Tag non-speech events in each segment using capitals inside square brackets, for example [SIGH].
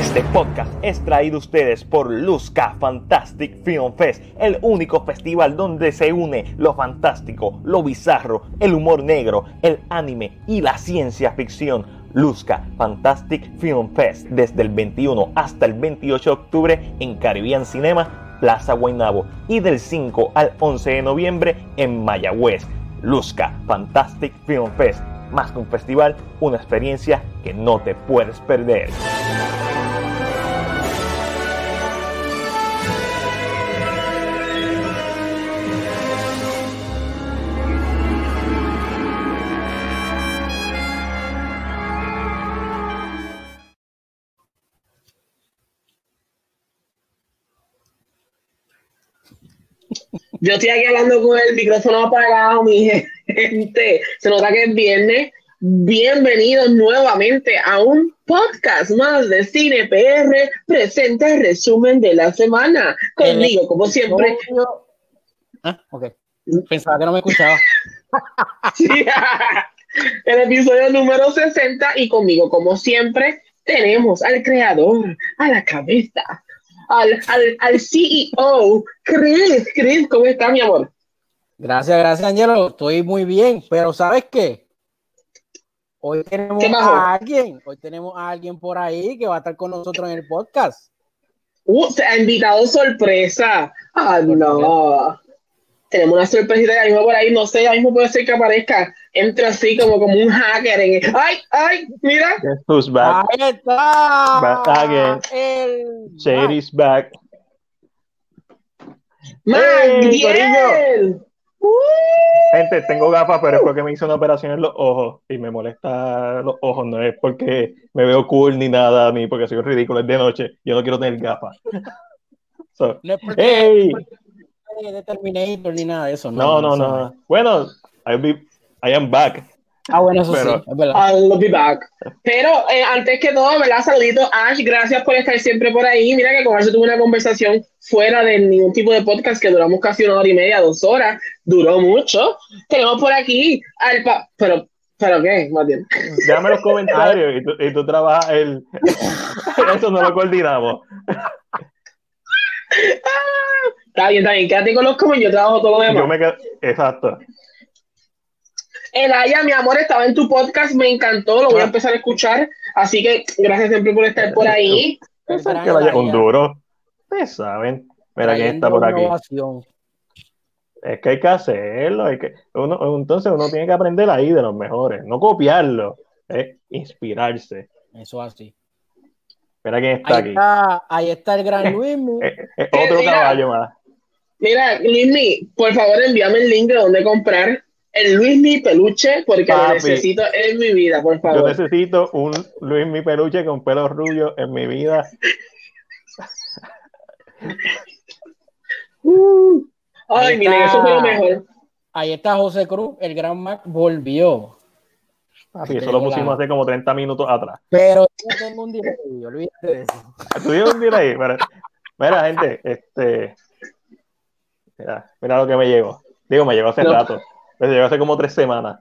Este podcast es traído a ustedes por Luzca Fantastic Film Fest, el único festival donde se une lo fantástico, lo bizarro, el humor negro, el anime y la ciencia ficción. Luzca Fantastic Film Fest desde el 21 hasta el 28 de octubre en Caribbean Cinema, Plaza Guaynabo y del 5 al 11 de noviembre en Mayagüez. Luzca Fantastic Film Fest, más que un festival, una experiencia que no te puedes perder. Yo estoy aquí hablando con el micrófono apagado, mi gente. Se nota que es viernes. Bienvenidos nuevamente a un podcast más de Cine PR. Presenta el resumen de la semana. Conmigo, como siempre. Ah, ok. Pensaba que no me escuchaba. [LAUGHS] Sí, el episodio número 60 y conmigo, como siempre, tenemos al creador, a la cabeza, al, al, al CEO, Chris. Chris, ¿cómo está, mi amor? Gracias, gracias, Angelo. Estoy muy bien, pero ¿sabes qué? Hoy tenemos ¿Qué más, a alguien, hoy tenemos a alguien por ahí que va a estar con nosotros en el podcast. Uh, se ha invitado sorpresa. Ah, no. Tenemos una sorpresita ya mismo por ahí, no sé, ya mismo puede ser que aparezca. Entra así como, como un hacker en el... ¡Ay, ay! Mira. Guess who's back? Ahí está. Back again. El... Shady's back. ¡Magdiel! Uh, Gente, tengo gafas, pero es porque me hice una operación en los ojos y me molesta los ojos. No es porque me veo cool ni nada, ni porque soy ridículo. Es de noche. Yo no quiero tener gafas. So, No es porque ¡Ey! de Terminator ni nada de eso. No, no, no. Bueno, I'll be- I am back. Ah, bueno, eso Pero- sí, es verdad. I'll be back. Pero eh, antes que todo, ¿verdad? Saludito, Ash, gracias por estar siempre por ahí. Mira que con Ash tuve una conversación fuera de ningún tipo de podcast que duramos casi una hora y media, dos horas. Duró mucho. Tenemos por aquí al pa... Pero, ¿pero qué, Magdiel? Déjame los comentarios y tú, y tú trabajas el. [LAUGHS] Eso no lo coordinamos. Está bien, está bien. Quédate con los como yo trabajo todo lo demás. Yo me quedo. Exacto. Elaya, mi amor, estaba en tu podcast, me encantó, lo voy a empezar a escuchar. Así que gracias siempre por estar por ahí. Pensar que vaya un duro. Ustedes saben. Mira quién está por aquí. Innovación. Es que hay que hacerlo. Hay que, uno, entonces uno tiene que aprender ahí de los mejores, no copiarlo, es inspirarse. Eso así. Mira quién está Ahí aquí. está, ahí está el gran Luis. Es, es otro Mira. caballo más. Mira, Luismi, por favor envíame el link de dónde comprar el Luismi peluche, porque lo necesito en mi vida, por Yo favor. necesito un Luis mi peluche con pelo rubio en mi vida. [LAUGHS] Uh. Ay, miren, está. eso fue lo mejor. Ahí está José Cruz, el gran Mac volvió. Papi, eso lo pusimos hace como 30 minutos atrás. Pero yo tengo un delay, olvídate de eso. ¿Tuvieron un delay? Mira, mira, gente, este. Mira, mira lo que me llegó. Digo, me llegó hace No. rato. Me llegó hace como tres semanas.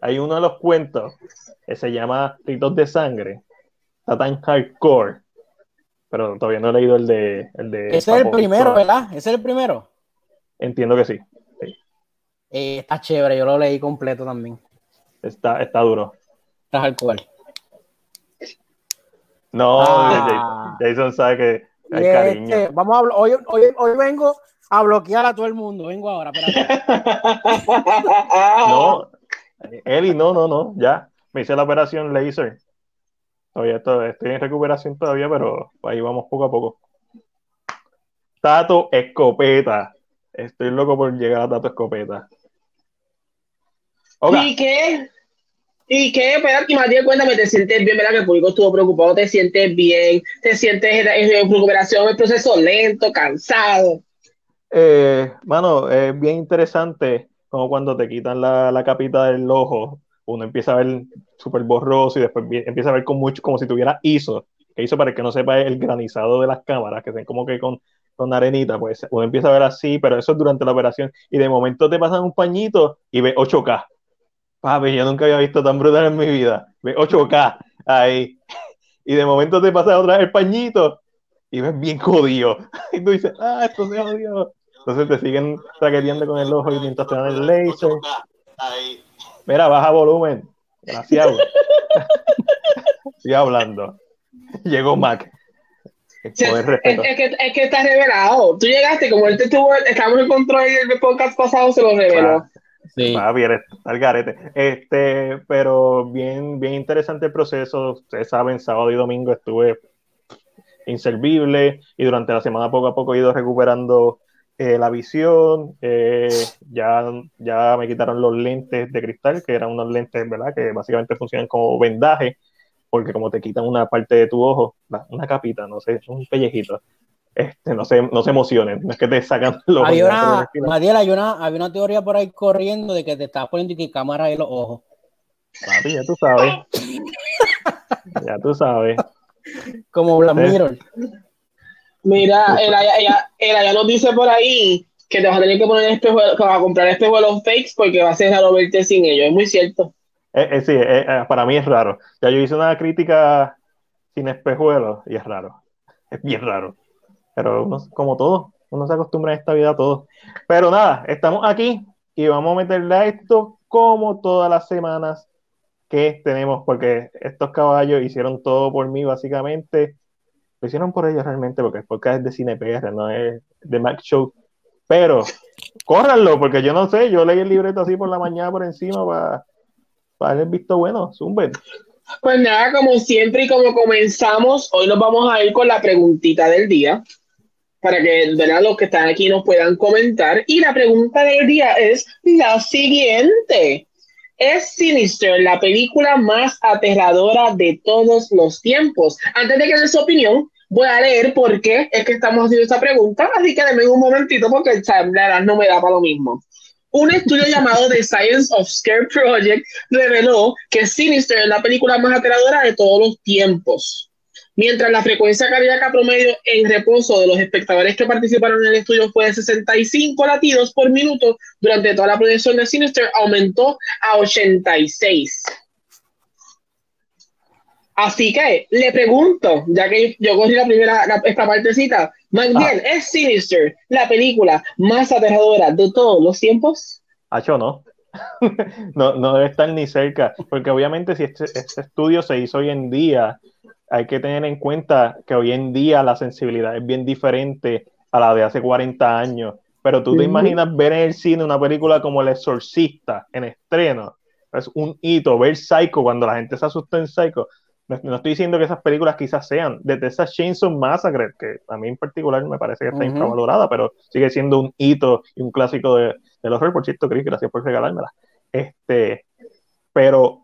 Hay uno de los cuentos que se llama Ritos de Sangre. Está tan hardcore. Pero todavía no he leído el de. El de Ese es el primero, ¿verdad? Ese es el primero. Entiendo que sí. sí. Eh, está chévere, yo lo leí completo también. Está, está duro. Está hardcore. No, Ah. Jason sabe que hay este, cariño. vamos a hablar- hoy, hoy, hoy vengo a bloquear a todo el mundo. Vengo ahora, espérate. [LAUGHS] No, Eli, no, no, no, ya. Me hice la operación laser. Todavía estoy, estoy en recuperación todavía, pero ahí vamos poco a poco. Tato Escopeta. Estoy loco por llegar a Tato Escopeta. Oga, ¿Y qué? ¿Y qué? Espérate, Matías, cuéntame, ¿te sientes bien? ¿Verdad que el público estuvo preocupado? ¿Te sientes bien? ¿Te sientes en, en recuperación? ¿El proceso lento, cansado? Eh, mano, es bien interesante como cuando te quitan la, la capita del ojo, uno empieza a ver súper borroso y después empieza a ver con mucho, como si tuviera ISO, que hizo para que no sepa el granizado de las cámaras, que ven como que con, con arenita, pues uno empieza a ver así, pero eso es durante la operación, y de momento te pasan un pañito y ve 8K. Papi, yo nunca había visto tan brutal en mi vida. Ve 8K ahí. [LAUGHS] y de momento te pasa otra vez el pañito y ves bien jodido. [LAUGHS] Y tú dices, ah, esto se jodió. Entonces te siguen traqueteando con el ojo y mientras te dan el laser. Mira, baja volumen. Gracias. [LAUGHS] Sigue hablando. Llegó Mac. Es, que, es que está revelado. Tú llegaste, como él te tuvo, estamos en control del podcast pasado, se lo reveló. Sí. Ah, bien, al garete. Este, pero bien, bien interesante el proceso. Ustedes saben, sábado y domingo estuve inservible y durante la semana poco a poco he ido recuperando eh, la visión. Eh, ya, ya me quitaron los lentes de cristal, que eran unos lentes, ¿verdad? Que básicamente funcionan como vendaje, porque como te quitan una parte de tu ojo, una capita, no sé, un pellejito este, no, se, no se emocionen, no es que te sacan [LAUGHS] los hay una, Matiel, hay una, hay una teoría por ahí corriendo de que te estás poniendo que cámara en los ojos. Papi, ya tú sabes. [LAUGHS] ya tú sabes. Como Black Mirror. Mira, ella, ella, nos dice por ahí que te vas a tener que poner espejo, que vas a comprar espejo de los fakes porque va a ser raro verte sin ellos. Es muy cierto. Eh, eh, sí, eh, para mí es raro. Ya yo hice una crítica sin espejuelos y es raro. Es bien raro. Pero como todo, uno se acostumbra a esta vida a todo. Pero nada, estamos aquí y vamos a meterle a esto como todas las semanas que tenemos, porque estos caballos hicieron todo por mí, básicamente. Lo hicieron por ellos realmente, porque el podcast es de CinePR, no es de Mac Show. Pero córranlo, porque yo no sé, yo leí el libreto así por la mañana por encima para, para el visto bueno, zumben. Pues nada, como siempre y como comenzamos, hoy nos vamos a ir con la preguntita del día para que ¿verdad? los que están aquí nos puedan comentar. Y la pregunta del día es la siguiente. ¿Es Sinister la película más aterradora de todos los tiempos? Antes de que dé su opinión, voy a leer por qué es que estamos haciendo esta pregunta, así que denme un momentito porque no me da para lo mismo. Un estudio llamado The Science of Scare Project reveló que Sinister es la película más aterradora de todos los tiempos. Mientras la frecuencia cardíaca promedio en reposo de los espectadores que participaron en el estudio fue de 65 latidos por minuto, durante toda la proyección de Sinister aumentó a 86. Así que le pregunto, ya que yo cogí la primera, esta partecita, más bien. ¿es Sinister la película más aterradora de todos los tiempos? Hacho, no. [LAUGHS] no, no debe estar ni cerca, porque obviamente si este, este estudio se hizo hoy en día, hay que tener en cuenta que hoy en día la sensibilidad es bien diferente a la de hace 40 años. Pero tú te imaginas ver en el cine una película como El Exorcista en estreno. Es un hito. Ver Psycho cuando la gente se asusta en Psycho. No, estoy diciendo que esas películas quizás sean de esa Chainsaw Massacre, que a mí en particular me parece que está infravalorada, pero sigue siendo un hito y un clásico de, del horror. Por cierto, Chris, gracias por regalármela. Este, pero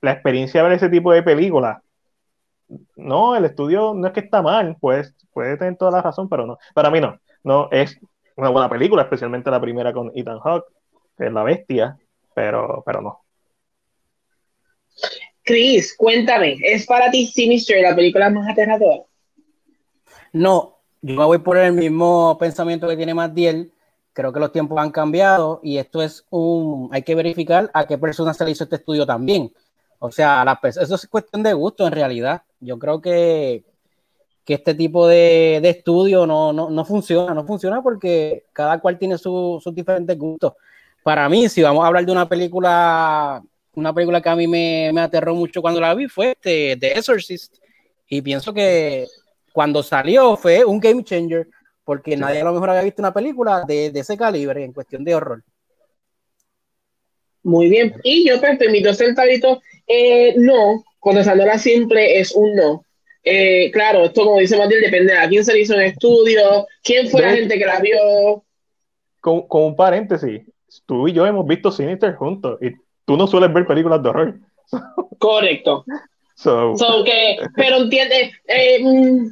la experiencia de ver ese tipo de películas no, el estudio no es que está mal, pues puede tener toda la razón, pero no. Para mí no. No es una buena película, especialmente la primera con Ethan Hawke, que es la bestia, pero, pero no. Chris, cuéntame, ¿es para ti Sinister la película más aterradora? No, yo me voy por el mismo pensamiento que tiene Matiel. Creo que los tiempos han cambiado y esto es un. Hay que verificar a qué persona se le hizo este estudio también. O sea, la, eso es cuestión de gusto en realidad. Yo creo que, que este tipo de, de estudio no, no, no, funciona, no funciona porque cada cual tiene sus diferentes gustos. Para mí, si vamos a hablar de una película, una película que a mí me, me aterró mucho cuando la vi fue este, The Exorcist. Y pienso que cuando salió fue un game changer porque nadie a lo mejor había visto una película de, de ese calibre en cuestión de horror. Muy bien. Y yo, pues, permito sentadito, eh, no, la simple es un no. Eh, claro, esto como dice Matilde, depende de a quién se le hizo un estudio, quién fue la gente que la vio. Con, un paréntesis, tú y yo hemos visto Sinister juntos y tú no sueles ver películas de horror. Correcto. [LAUGHS] So, que, pero entiende, eh, mm,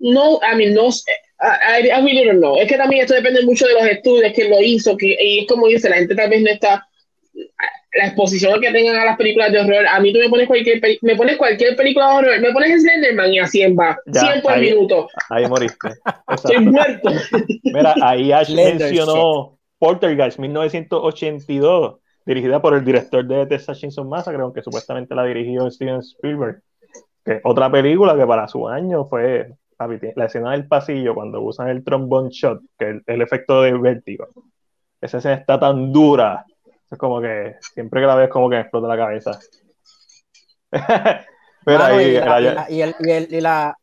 no, I mean, no, I, I really don't know. Es que también esto depende mucho de los estudios, que lo hizo, que, y es como dice, la gente tal vez no está la exposición que tengan a las películas de horror. A mí tú me pones cualquier, me pones cualquier película de horror, me pones Slenderman y a 100 va, 100 por minuto. Ahí moriste. [LAUGHS] Estoy muerto. Mira, ahí Ash mencionó Poltergeist 1982, dirigida por el director de Texas Chainsaw Massacre, aunque supuestamente la dirigió Steven Spielberg. Que otra película que para su año fue la escena del pasillo cuando usan el trombone shot, que es el, efecto de vértigo. Esa escena está tan dura. Es como que siempre que la ves como que me explota la cabeza. y, la,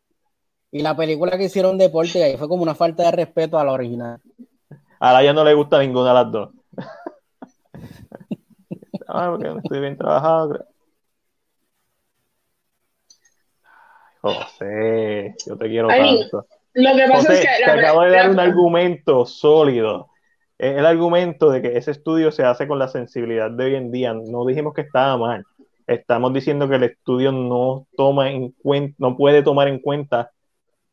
y la película que hicieron deporte ahí fue como una falta de respeto a la original. A la ya no le gusta ninguna de las dos. Ah, porque no estoy bien trabajado. José, yo te quiero tanto. Lo que pasa es que. te acabo de dar un argumento sólido. El argumento de que ese estudio se hace con la sensibilidad de hoy en día. No dijimos que estaba mal. Estamos diciendo que el estudio no toma en cuenta, no puede tomar en cuenta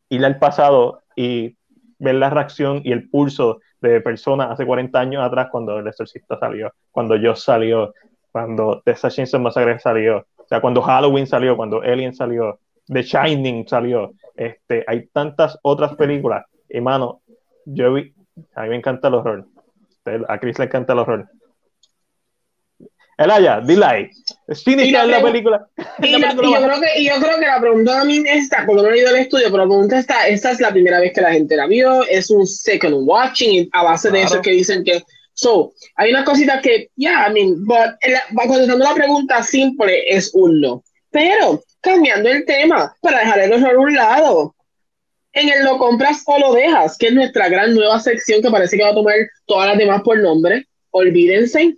ir al pasado y ver la reacción y el pulso de personas hace 40 años atrás cuando El Exorcista salió, cuando yo salió, cuando The Chainsaw Massacre salió, o sea, cuando Halloween salió, cuando Alien salió, The Shining salió, este, hay tantas otras películas, y mano, yo vi, a mí me encanta el horror, a Chris le encanta el horror, Elaya, dile ahí. En la película. Y, yo creo que, yo creo que la pregunta a mí está, porque no he leído el estudio, pero la pregunta está, esta es la primera vez que la gente la vio, es un second watching, y a base de eso que dicen que, so, hay unas cositas que, yeah, I mean, but, contestando la pregunta simple, es un. Pero, cambiando el tema, para dejar el a un lado, en el lo compras o lo dejas, que es nuestra gran nueva sección que parece que va a tomar todas las demás por nombre, olvídense,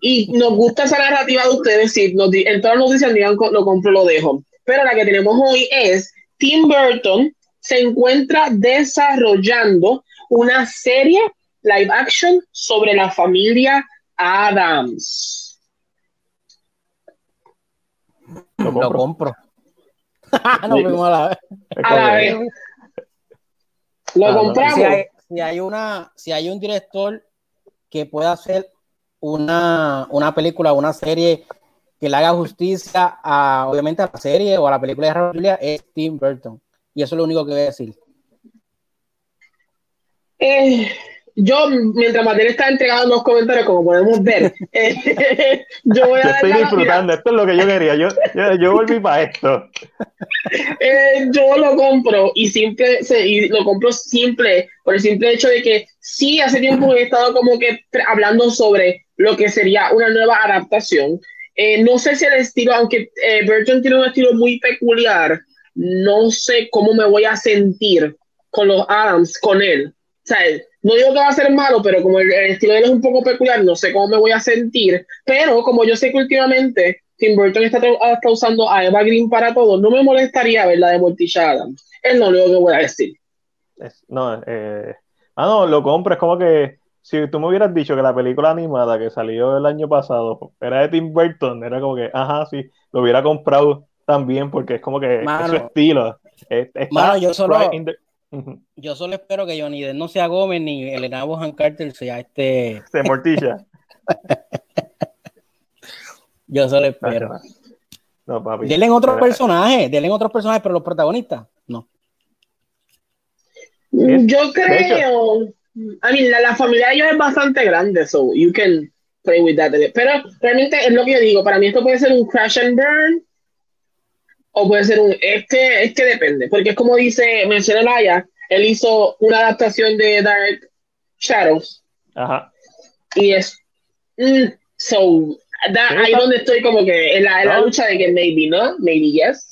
y nos gusta esa narrativa de ustedes, si nos, en todas las noticias digan lo compro, lo dejo. Pero la que tenemos hoy es Tim Burton se encuentra desarrollando una serie live action sobre la familia Adams. Lo compro. [LAUGHS] no me a la vez. A la vez. Lo ah, compramos. Si hay, si hay, una, si hay un director que pueda hacer una, una película, una serie que le haga justicia a, obviamente, a la serie o a la película de Familia es Tim Burton. Y eso es lo único que voy a decir. Eh, yo, mientras Matías está entregando los comentarios, como podemos ver, [LAUGHS] eh, yo voy a. estoy disfrutando, esto es lo que yo quería. Yo, yo, volví para esto. [LAUGHS] Eh, yo lo compro y simple, y lo compro simple, por el simple hecho de que sí, hace tiempo he estado como que hablando sobre lo que sería una nueva adaptación. Eh, no sé si el estilo, aunque eh, Burton tiene un estilo muy peculiar, no sé cómo me voy a sentir con los Adams, con él. O sea, no digo que va a ser malo, pero como el, estilo de él es un poco peculiar, no sé cómo me voy a sentir. Pero como yo sé que últimamente Tim Burton está, está usando a Eva Green para todo, no me molestaría ver la de Morticia Adams. Es lo único que voy a decir. no, eh, ah, no, lo compro, es como que si tú me hubieras dicho que la película animada que salió el año pasado era de Tim Burton, era como que, ajá, sí, lo hubiera comprado también porque es como que es su estilo. yo solo, yo solo espero que Johnny Depp no sea Gómez ni Elena Bohan Carter sea este. Se mortilla. [LAUGHS] yo solo espero. No, papi. Denle en otros personajes, denle en otros personajes, pero los protagonistas, no. Yo creo. I mean, la, familia de ellos es bastante grande, so you can play with that. Pero realmente es lo que yo digo, para mí esto puede ser un crash and burn o puede ser un, es que, es que depende, porque es como dice, menciona Laya, él hizo una adaptación de Dark Shadows. Ajá. Y es, mm, so, ahí donde estoy como que en la, en la lucha de que maybe, ¿no? Maybe yes.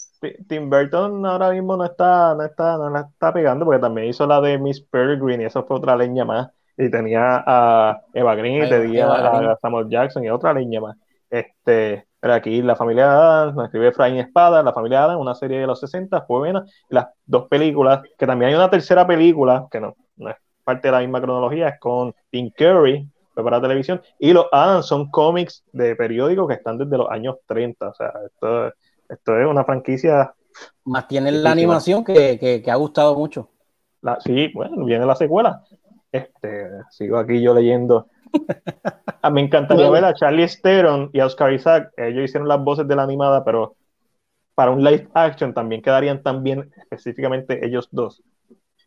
Tim Burton ahora mismo no está, no está, no la está pegando porque también hizo la de Miss Peregrine y eso fue otra leña más. Y tenía a Eva Green, y tenía a, Samuel Jackson y otra leña más. Este, pero aquí la familia Adams, escribe Frank Espada, la familia Adams, una serie de los 60, fue buena. las dos películas, que también hay una tercera película, que no, no es parte de la misma cronología, es con Tim Curry, fue para televisión, y los Adams son cómics de periódicos que están desde los años 30, o sea, esto esto es una franquicia. Más tiene la animación que, ha gustado mucho. sí, bueno, viene la secuela. Este, sigo aquí yo leyendo. A me encantaría ver a Charlie Steron y a Oscar Isaac. Ellos hicieron las voces de la animada, pero para un live action también quedarían también específicamente ellos dos.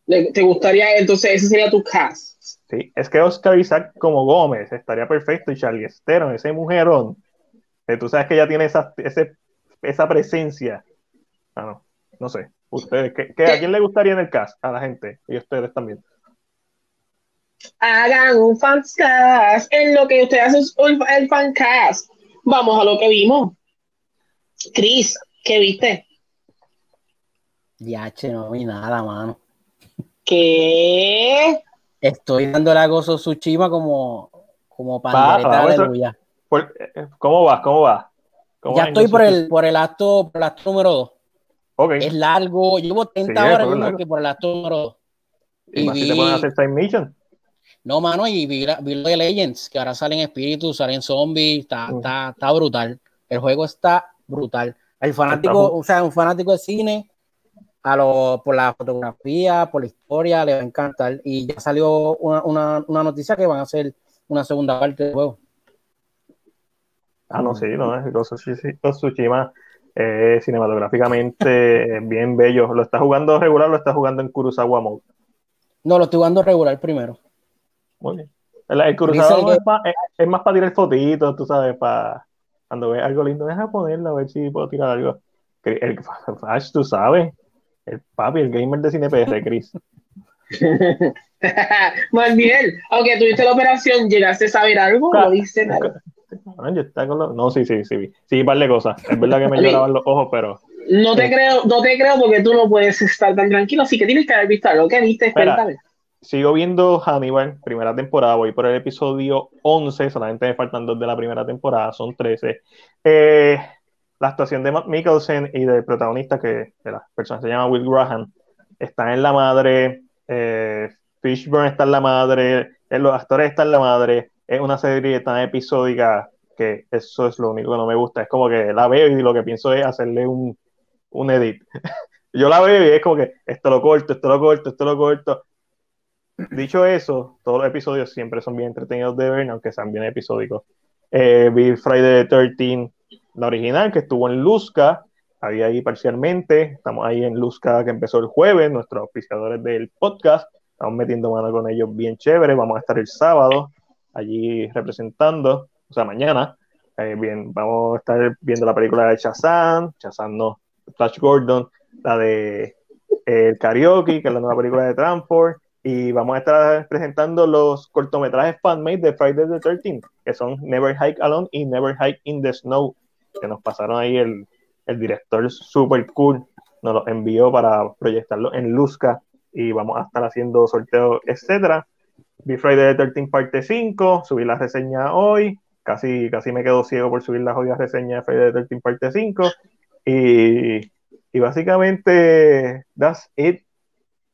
¿Te gustaría entonces ese sería tu cast? Sí, es que Oscar Isaac como Gómez estaría perfecto y Charlie Steron, ese mujerón, tú sabes que ya tiene esa, ese esa presencia Ah, no. No sé. Ustedes, ¿qué, qué, a quién le gustaría en el cast? A la gente. Y ustedes también. Hagan un fancast. En lo que ustedes hacen el fancast. Vamos a lo que vimos. Chris, ¿qué viste? Ya, che, no vi nada, mano. ¿Qué? Estoy dándole a Gozo Tsushima como, como pandereta de aleluya. Por- eh, ¿Cómo vas? ¿Cómo vas? ¿Cómo Ya estoy por el, por el acto, por el acto número 2. Ok. Es largo, llevo 30 Sí, horas largo. que por el acto número 2. Y y más si te vi- pueden hacer side mission. No, mano, y vi, la- vi lo de Legends, que ahora salen espíritus, salen zombies, está, está, está brutal. El juego está brutal. El fanático, o sea, un fanático de cine, a lo, por la fotografía, por la historia, le va a encantar. Y ya salió una, una, una noticia que van a hacer una segunda parte del juego. Ah, no, sí, no, es Tsushima eh, cinematográficamente es bien bello. ¿Lo está jugando regular o lo está jugando en Kurosawa Mode? No, lo estoy jugando regular primero. Muy bien. El, el Dice Mode que- es, pa- es- es más para tirar fotitos, tú sabes, para cuando ves algo lindo, deja ponerlo a ver si puedo tirar algo. Que El, Flash, tú sabes, el papi, el gamer de CinePR, Chris. Más bien, aunque tuviste la operación, ¿llegaste a saber algo? ¿No viste nada? Yo está con lo- No, sí, sí, sí, vi. sí, un par de cosas. Es verdad que me lloraban los ojos, pero No te Eh. creo, no te creo porque tú no puedes estar tan tranquilo, así que tienes que haber visto algo. ¿Qué viste? Espera. Cuéntame. Sigo viendo Hannibal, primera temporada, voy por el episodio 11, solamente me faltan dos de la primera temporada, son 13. Eh, la actuación de Matt Mikkelsen y del protagonista, que de la persona se llama Will Graham, está en la madre, eh, Fishburne está en la madre, eh, los actores están en la madre, es una serie tan episódica que eso es lo único que no me gusta, es como que la veo y lo que pienso es hacerle un, un edit. [LAUGHS] Yo la veo y es como que esto lo corto, esto lo corto, esto lo corto. Dicho eso, todos los episodios siempre son bien entretenidos de ver, aunque sean bien episódicos. Eh, vi Friday the 13, la original, que estuvo en Luzca, había ahí parcialmente. Estamos ahí en Luzca, que empezó el jueves, nuestros auspiciadores del podcast. Estamos metiendo mano con ellos bien chévere. Vamos a estar el sábado allí representando, o sea, mañana. Eh, bien, vamos a estar viendo la película de Shazam, Shazam no, Flash Gordon, la de eh, El Karaoke, que es la nueva película de Transport, y vamos a estar presentando los cortometrajes fan-made de Friday the 13 que son Never Hike Alone y Never Hike in the Snow, que nos pasaron ahí el, el director super cool, nos los envió para proyectarlo en Luzca y vamos a estar haciendo sorteos, etcétera. Vi Friday the 13 parte 5, subí la reseña hoy, casi, casi me quedo ciego por subir la jodida reseña de Friday the 13 parte 5 y, y básicamente that's it,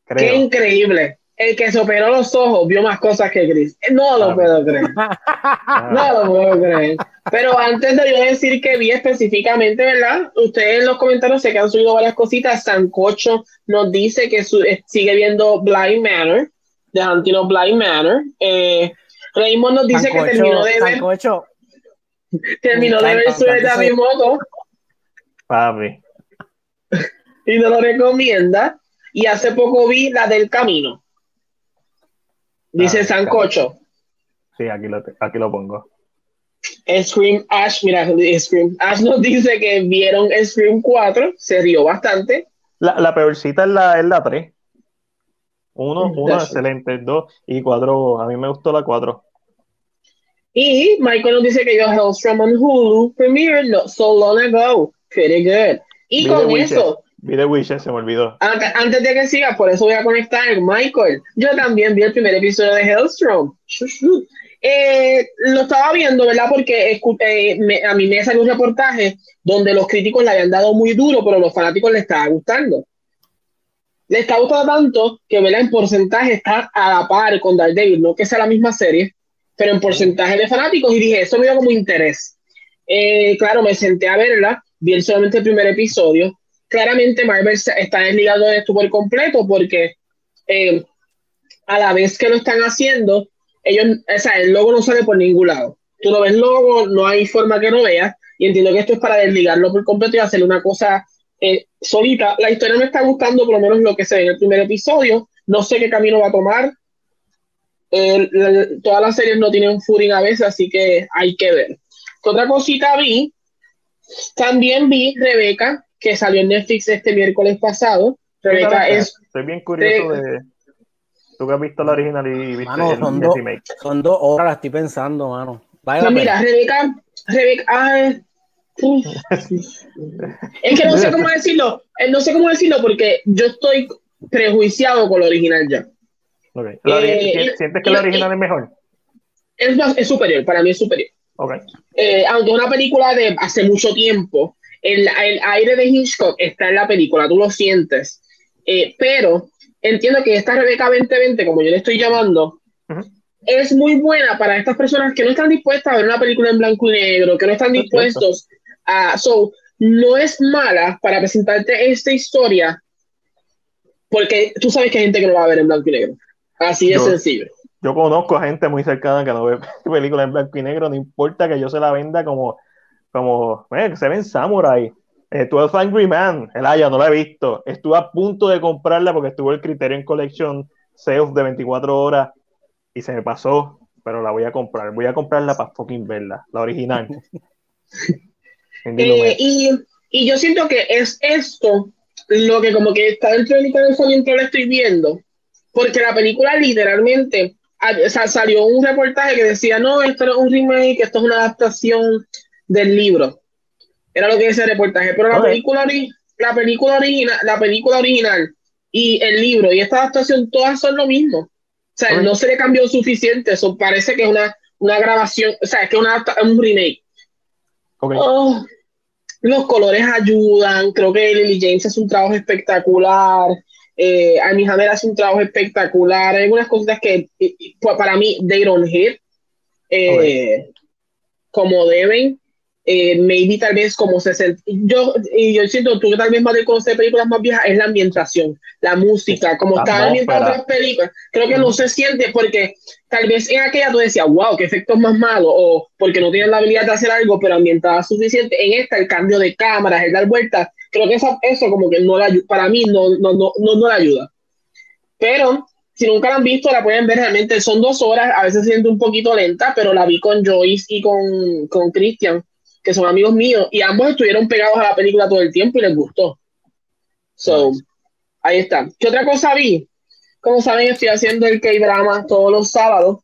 Qué creo. increíble. El que se operó los ojos vio más cosas que Chris. No lo Ah, puedo creer. Ah, [LAUGHS] No lo puedo creer. Pero antes de yo decir que vi específicamente, ¿verdad? Ustedes en los comentarios sé que han subido varias cositas. Sancocho nos dice que su- eh, sigue viendo Blind Manor, de Antino Blind Manor. Eh, Raymond nos dice que terminó de ver, sancocho. terminó de ver su ese- moto papi. [LAUGHS] y nos lo recomienda. Y hace poco vi la del camino. Dice Ah, Sancocho. Sí, aquí lo, aquí lo pongo. Scream Ash, mira, Scream Ash nos dice que vieron Scream 4, se rió bastante. La, la peorcita es la, es la 3. Uno, uno That's- excelente, dos y cuatro. A mí me gustó la 4. Y Michael nos dice que yo Hellstrom on Hulu premiered not so long ago. Pretty good. Y con eso, Vi The Witches, se me olvidó. antes, antes de que siga, por eso voy a conectar, Michael. Yo también vi el primer episodio de Hellstrom. [LAUGHS] Eh, lo estaba viendo, ¿verdad? Porque eh, a mí me salió un reportaje donde los críticos le habían dado muy duro, pero los fanáticos les estaba gustando. Le está gustando tanto que, ¿verdad? En porcentaje está a la par con Daredevil, no que sea la misma serie, pero en porcentaje de fanáticos, y dije, eso me dio como interés. Eh, claro, me senté a verla, vi solamente el primer episodio. Claramente Marvel está desligado de esto por completo porque eh, a la vez que lo están haciendo, ellos, o sea, el logo no sale por ningún lado. Tú no ves logo, no hay forma que no veas, y entiendo que esto es para desligarlo por completo y hacerle una cosa eh, solita. La historia me está gustando, por lo menos lo que se ve en el primer episodio. No sé qué camino va a tomar. Eh, la- todas las series no tienen footing a veces, así que hay que ver. ¿Qué otra cosita vi? También vi Rebeca, que salió en Netflix este miércoles pasado. Rebeca es. Estoy bien curioso de. Tú que has visto la original y viste Mano, el, son, el dos, remake. son dos horas, la estoy pensando, mano. La mira. Rebeca, Rebeca, ay, es que no sé cómo decirlo, eh, no sé cómo decirlo porque yo estoy prejuiciado con lo original ya. Ok. La ori- Eh, ¿Sientes que la original es mejor? Es, más, es superior, para mí es superior. Ok. Eh, aunque es una película de hace mucho tiempo, el, el aire de Hitchcock está en la película, tú lo sientes. Eh, pero entiendo que esta Rebeca 2020, como yo le estoy llamando, Ujú. es muy buena para estas personas que no están dispuestas a ver una película en blanco y negro, que no están dispuestos a... So, no es mala para presentarte esta historia, porque tú sabes que hay gente que no va a ver en blanco y negro. Así de Yo- sencillo. Yo conozco a gente muy cercana que no ve [LAUGHS] películas en blanco y negro, no importa que yo se la venda como, como eh, que se ven Samurai. Eh, 12 Angry Man, el Aya, no la he visto. Estuve a punto de comprarla porque estuvo el Criterion Collection Sales de 24 horas y se me pasó, pero la voy a comprar. Voy a comprarla para fucking verla, la original. [LAUGHS] Eh, y, y yo siento que es esto lo que como que está dentro de mi cabeza mientras lo estoy viendo, porque la película literalmente, a- o sea, salió un reportaje que decía, no, esto no es un remake, esto es una adaptación del libro. Era lo que decía el reportaje, pero la película, la película original, la película original y el libro y esta adaptación todas son lo mismo. O sea, no se le cambió suficiente, eso parece que es una, una grabación, o sea, es que es una un remake. Oh, los colores ayudan. Creo que Lily James hace un trabajo espectacular. Eh, Armie Hammer hace un trabajo espectacular. Hay algunas cosas que para mí they don't hit eh, como deben. Eh, maybe tal vez como se sent- yo y yo siento tú tal vez más de conocer películas más viejas es la ambientación la música como está ambientada otras películas creo que no se siente porque tal vez en aquella tú decías, wow, qué efectos más malos, o porque no tienen la habilidad de hacer algo, pero ambientada suficiente. En esta, el cambio de cámaras, el dar vueltas, creo que eso, eso como que no la para mí no, no, no, no, no la ayuda. Pero si nunca la han visto, la pueden ver realmente. Son dos horas, a veces siente un poquito lenta, pero la vi con Joyce y con, con Christian, que son amigos míos, y ambos estuvieron pegados a la película todo el tiempo y les gustó. So, Nice. ahí está. ¿Qué otra cosa vi? Como saben, estoy haciendo el K-drama todos los sábados.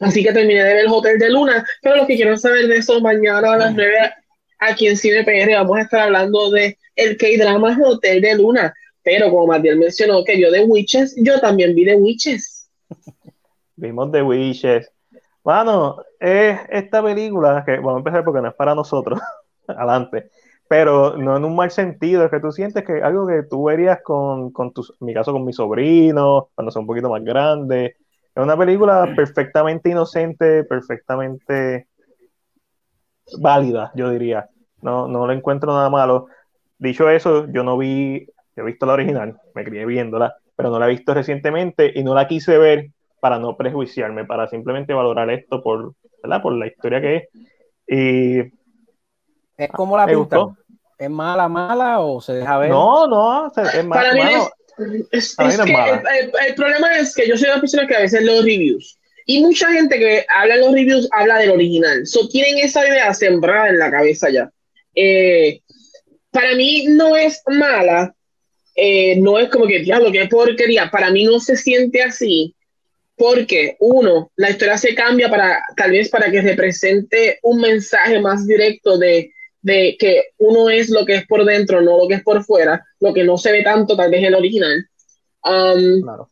Así que terminé de ver el Hotel de Luna. Pero los que quieran saber de eso, mañana a las 9 aquí en Cine PR vamos a estar hablando de el K-drama Hotel de Luna. Pero como Matiel mencionó que vio The Witches, yo también vi The Witches. [LAUGHS] Vimos The Wishes. Bueno, es esta película que vamos a empezar porque no es para nosotros, [LAUGHS] adelante, pero no en un mal sentido, es que tú sientes que algo que tú verías con, con tus, en mi caso con mi sobrino, cuando son un poquito más grandes. Es una película perfectamente inocente, perfectamente válida, yo diría. No, no le encuentro nada malo. Dicho eso, yo no vi, yo he visto la original, me crié viéndola, pero no la he visto recientemente y no la quise ver para no prejuiciarme, para simplemente valorar esto por, ¿verdad? por la historia que es. Y Es como la gustó. ¿Es mala, mala o se deja ver? no, no, es más, Para mí es, es no es que mala. el, el- el problema es que yo soy una persona que a veces leo reviews. Y mucha gente que habla en los reviews habla del original. So, tienen esa idea sembrada en la cabeza ya. Eh, para mí no es mala. eh, no es como que, diablo, qué porquería. Para mí no se siente así. Porque, uno, la historia se cambia para, tal vez para que represente un mensaje más directo de, de que uno es lo que es por dentro, no lo que es por fuera, lo que no se ve tanto tal vez en el original. Um, claro.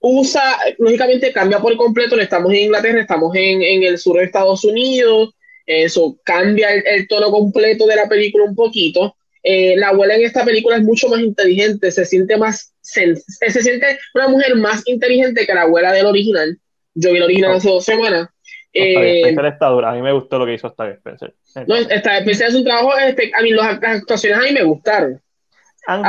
usa, lógicamente cambia por completo, no estamos en Inglaterra, estamos en, en el sur de Estados Unidos, eso cambia el, el tono completo de la película un poquito. Eh, la abuela en esta película es mucho más inteligente, se siente más, sen- se siente una mujer más inteligente que la abuela del original. Yo vi el original hace dos semanas. Eh, Spencer está dura. A mí me gustó lo que hizo Octavia Spencer. no, esta especie es un trabajo, espe- a mí las, actuaciones a mí me gustaron. Al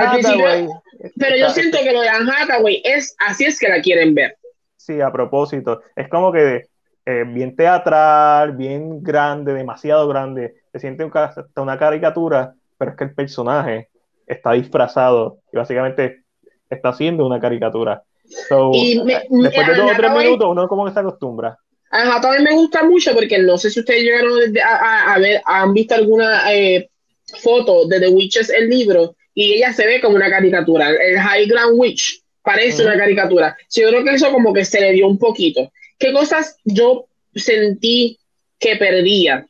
Pero yo siento que lo de Anne Hathaway es, así es que la quieren ver. Sí, a propósito. Es como que eh, bien teatral, bien grande, demasiado grande. Se siente un hasta una caricatura, pero es que el personaje está disfrazado y básicamente está haciendo una caricatura. So, Y me- después de dos o tres minutos, uno como que se acostumbra. Ajá, también me gusta mucho porque no sé si ustedes llegaron a, a- a ver, han visto alguna eh, foto de The Witches, el libro, y ella se ve como una caricatura. El High Ground Witch parece una caricatura. yo creo que eso como que se le dio un poquito. ¿Qué cosas yo sentí que perdía?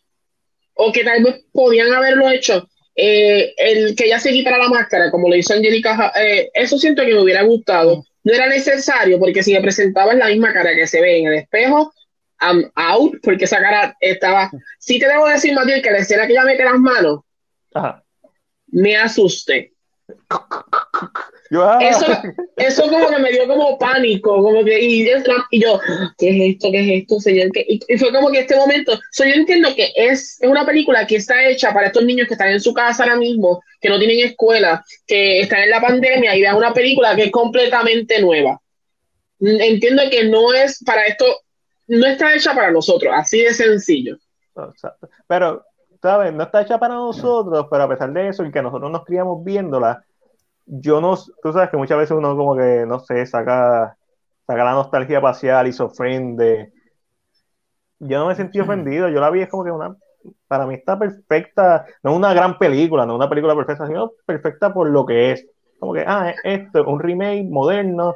O que tal vez podían haberlo hecho. Eh, el que ella se quitara la máscara, como lo hizo Angélica, eh, eso siento que me hubiera gustado. No era necesario, porque si me presentaban la misma cara que se ve en el espejo, I'm out, porque esa cara estaba. Sí te debo decir, Matías, que la escena que ella mete las manos, me asusté. [LAUGHS] Ah. Eso, eso como que me dio como pánico, como que, y, yo, ¿qué es esto? ¿Qué es esto, señor? Y, fue como que este momento, yo entiendo que es, es una película que está hecha para estos niños que están en su casa ahora mismo, que no tienen escuela, que están en la pandemia y vean una película que es completamente nueva. Entiendo que no es para esto, no está hecha para nosotros, así de sencillo. Pero, ¿sabes? No está hecha para nosotros, pero a pesar de eso, y que nosotros nos criamos viéndola, yo no, tú sabes que muchas veces uno como que, no sé, saca, saca la nostalgia pacial y se ofende. Yo no me sentí ofendido, yo la vi es como que una, para mí está perfecta, no una gran película, no una película perfecta, sino perfecta por lo que es. Como que, ah, esto es un remake moderno,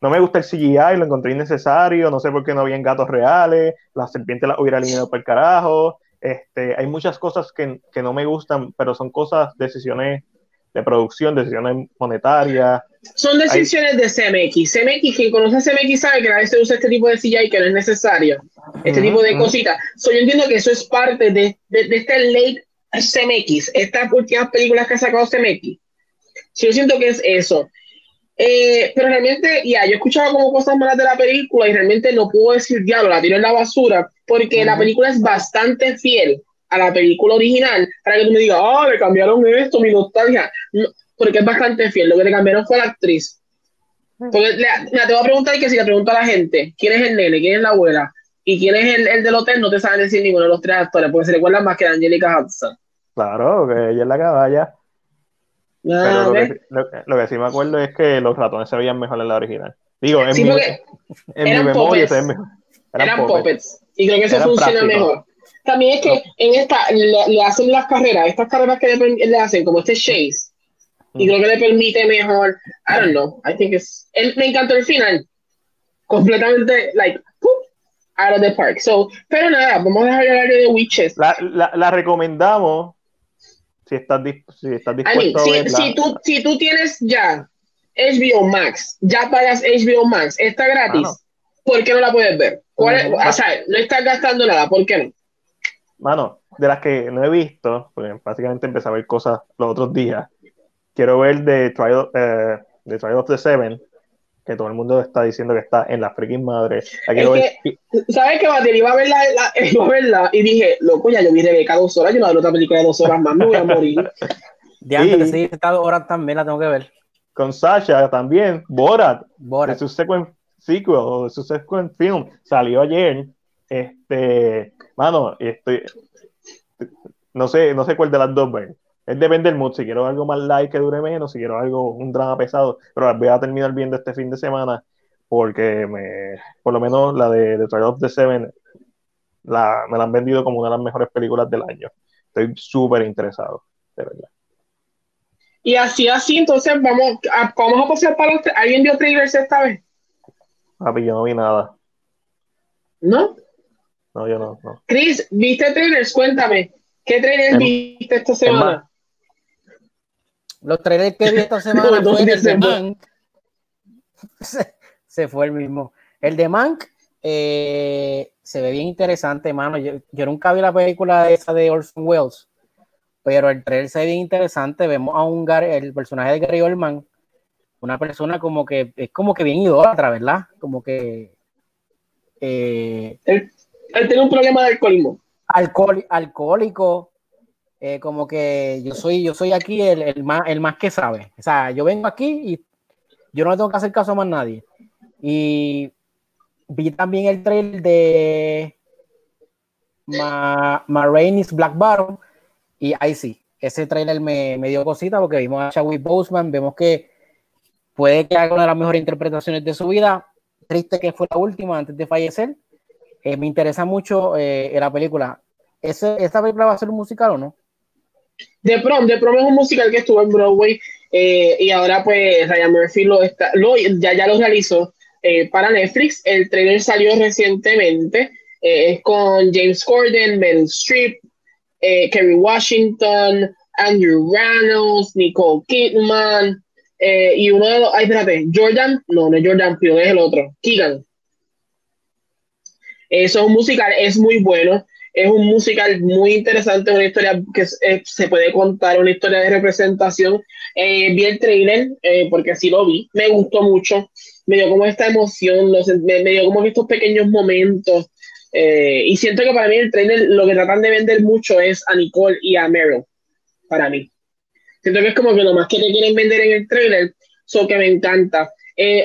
no me gusta el CGI, lo encontré innecesario, no sé por qué no habían gatos reales, la serpiente la hubiera eliminado por el carajo, este, hay muchas cosas que, que no me gustan, pero son cosas, decisiones de producción, decisiones monetarias. Son decisiones de CMX. CMX, quien conoce a CMX sabe que a veces usa este tipo de silla y que no es necesario. Este tipo de cositas. yo entiendo que eso es parte de, de, este late CMX, estas últimas películas que ha sacado CMX. yo siento que es eso. Eh, pero realmente, ya, yo he escuchado como cosas malas de la película y realmente no puedo decir diablo, la tiro en la basura, porque la película es bastante fiel a la película original para que tú me digas, ah, le cambiaron esto, mi nostalgia. porque es bastante fiel. Lo que le cambiaron fue la actriz. Porque te voy a preguntar que si le pregunto a la gente, ¿quién es el nene? ¿Quién es la abuela? ¿Y quién es el, el del hotel? No te saben decir ninguno de los tres actores, porque se recuerdan más que a Angelica Hudson. Claro, que ella es la caballa. Ah, Pero lo que, lo, que, sí me acuerdo es que los ratones se veían mejor en la original. Digo, en, mi, en mi memoria se ven mejor. Eran, eran puppets. Y creo que eso funciona mejor. También es que en esta le, hacen las carreras, estas carreras que le, hacen, como este Chase, y creo que le permite mejor. I don't know. I think it's. me encantó el final. Completamente, like, out of the park. So, pero nada, vamos a dejar el área de Witches. La, la, la recomendamos si estás, si estás dispuesto a verla. Si, tú, si tú tienes ya HBO Max, ya pagas HBO Max, está gratis. ¿Por qué no la puedes ver? ¿Cuál o sea, no estás gastando nada, ¿por qué no? Mano, de las que no he visto, porque básicamente empecé a ver cosas los otros días, quiero ver The Trial, eh, the Trial of the Seven, que todo el mundo está diciendo que está en la freaking madre. Es que, ¿Sabes qué, Batir? Iba a verla, [LAUGHS] iba a verla y dije, loco, ya yo vi Rebeca dos horas, yo no veo otra película de dos horas más, me voy a morir. [LAUGHS] De antes, sí, esta horas también la tengo que ver. Con Sasha también, Borat, Borat. de su sequent sequel, de su sequent film, salió ayer. Este, mano, estoy, no sé, no sé cuál de las dos ver. Es depende del mood, si quiero algo más light que dure menos, si quiero algo, un drama pesado, pero voy a terminar viendo este fin de semana porque me, por lo menos la de, The Trial of the Seven la, me la han vendido como una de las mejores películas del año. Estoy súper interesado, de verdad. Y así, así, entonces vamos a, vamos a pasar para usted. ¿Alguien vio trailers esta vez? Papi, yo no vi nada. ¿No? No, yo no. no. Chris, ¿viste trailers? Cuéntame. ¿Qué trailers viste esta semana? Los trailers que vi esta [LAUGHS] semana fue el de Mank. [LAUGHS] Se, fue el mismo. El de Mank eh, se ve bien interesante, mano. Yo, nunca vi la película esa de Orson Welles, pero el trailer se ve bien interesante. Vemos a un Gary, el personaje de Gary Oldman, una persona como que es como que bien idólatra, ¿verdad? Como que eh, él tiene un problema de alcoholismo. alcohólico, eh, como que yo soy, yo soy aquí el, más, el más que sabe. O sea, yo vengo aquí y yo no tengo que hacer caso a más nadie. Y vi también el trailer de Ma, Ma Black Baron y ahí sí, ese trailer me, me, dio cosita porque vimos a Chadwick Boseman, vemos que puede que haga una de las mejores interpretaciones de su vida. Triste que fue la última antes de fallecer, eh, me interesa mucho eh, la película. ¿Ese, ¿Esta película va a ser un musical o no? The Prom, The Prom es un musical que estuvo en Broadway eh, y ahora pues Ryan Murphy lo, está, lo ya, ya lo realizó para Netflix. El trailer salió recientemente. Es con James Corden, Meryl Streep, Kerry Washington, Andrew Reynolds, Nicole Kidman y uno de los, ay espérate, Jordan, no, no es Jordan Peele, es el otro, Keegan. Eso es un musical, es muy bueno. Es un musical muy interesante, una historia que se puede contar, una historia de representación. Eh, vi el trailer, eh, porque así lo vi, me gustó mucho, me dio como esta emoción, me, dio como estos pequeños momentos. Eh, y siento que para mí el trailer lo que tratan de vender mucho es a Nicole y a Meryl, para mí. Siento que es como que lo más que te quieren vender en el trailer, so que me encanta.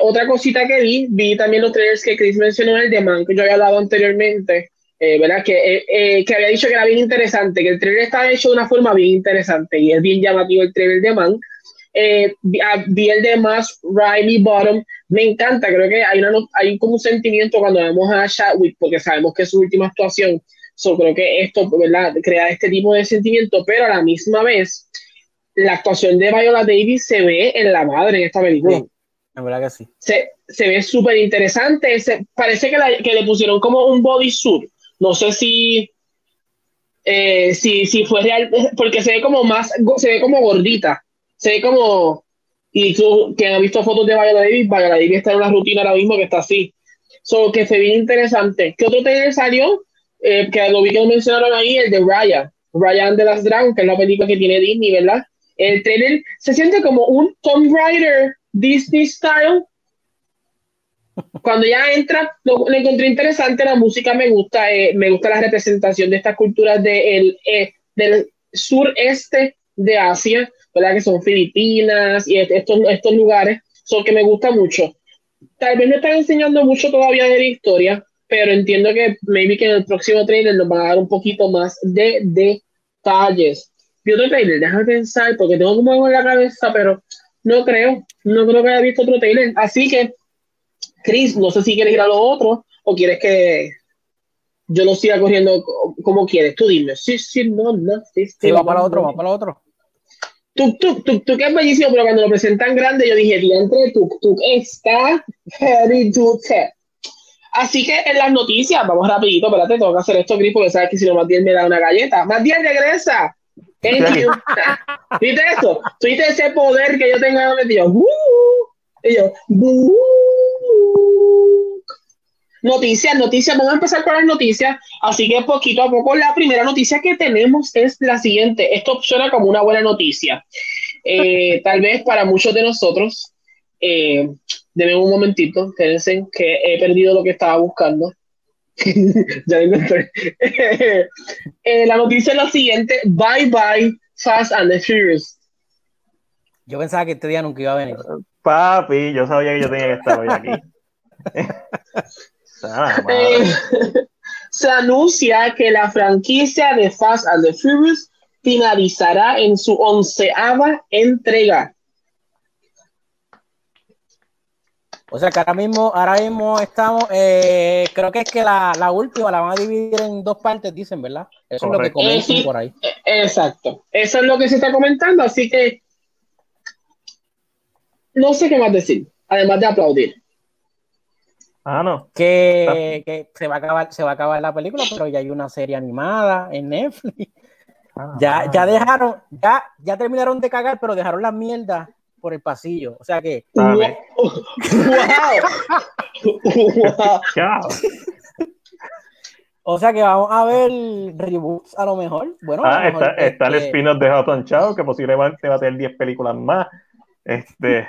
Otra cosita que vi, vi también los trailers que Chris mencionó, el de Man, que yo había hablado anteriormente, eh, ¿verdad? Que, eh, eh, que había dicho que era bien interesante, que el trailer estaba hecho de una forma bien interesante y es bien llamativo el trailer de Man. vi el de más Riley Bottom, me encanta, creo que hay, una, hay como un sentimiento cuando vemos a Chadwick, porque sabemos que es su última actuación, so, creo que esto ¿verdad? crea este tipo de sentimiento, pero a la misma vez, la actuación de Viola Davis se ve en la madre en esta película. En verdad que sí. Se, se ve súper interesante, parece que, que le pusieron como un bodysuit no sé si, eh, si, si fue real, porque se ve como más, se ve como gordita, se ve como, y tú que has visto fotos de Viola Davis, Viola Davis está en una rutina ahora mismo que está así. So, que se ve interesante. ¿Qué otro trailer salió? Eh, que lo vi que mencionaron ahí, el de Raya, Ryan de las Drown, que es la película que tiene Disney, ¿verdad? El trailer se siente como un Tomb Raider Disney style, cuando ya entra, lo, encontré interesante, la música me gusta, eh, me gusta la representación de estas culturas de el, eh, del sureste de Asia, ¿verdad? Que son Filipinas y estos, estos lugares, son que me gusta mucho. Tal vez me están enseñando mucho todavía de la historia, pero entiendo que maybe que en el próximo trailer nos va a dar un poquito más de detalles. Vi otro trailer, déjame pensar, porque tengo como algo en la cabeza, pero no creo, no creo que haya visto otro trailer. Así que Chris, no sé si quieres ir a lo otro o quieres que yo lo siga corriendo como quieres. Tú dime. Sí, sí, no, no. Sí, sí, va para otro, va para otro. Tuk Tuk, Tuk Tuk es bellísimo, pero cuando lo presentan grande, yo dije, diantre, Tuk Tuk está heavy duty. Así que en las noticias, vamos rapidito, espérate, tengo que hacer esto, Chris, porque sabes que si no, Matiel me da una galleta. Matiel, regresa. Thank you. ¿Viste eso? ¿Viste ese poder que yo tengo metido? Uh, y yo, uh, Noticias, noticias, vamos a empezar con las noticias, así que poquito a poco la primera noticia que tenemos es la siguiente, esto suena como una buena noticia, eh, tal vez para muchos de nosotros, eh, un momentito, fíjense que he perdido lo que estaba buscando. [LAUGHS] ya [LAUGHS] eh, la noticia es la siguiente, bye bye Fast and the Furious. Yo pensaba que este día nunca iba a venir. Papi, yo sabía que yo tenía que estar hoy aquí. [LAUGHS] Eh, se anuncia que la franquicia de Fast and the Furious finalizará en su onceava entrega. O sea que ahora mismo, ahora mismo estamos, eh, creo que es que la, la, última la van a dividir en dos partes, dicen, ¿verdad? Eso es lo que comentan eh, por ahí. Exacto, eso es lo que se está comentando, así que no sé qué más decir, además de aplaudir. Ah, no. Que, se va a acabar, se va a acabar la película, pero ya hay una serie animada en Netflix. Ah, ya, ya dejaron, ya, ya terminaron de cagar, pero dejaron la mierda por el pasillo. O sea que. Wow. [LAUGHS] o sea que vamos a ver reboots a lo mejor. Bueno, ah, está, el spin-off de Hot Chao, que posiblemente va a tener 10 películas más. Este.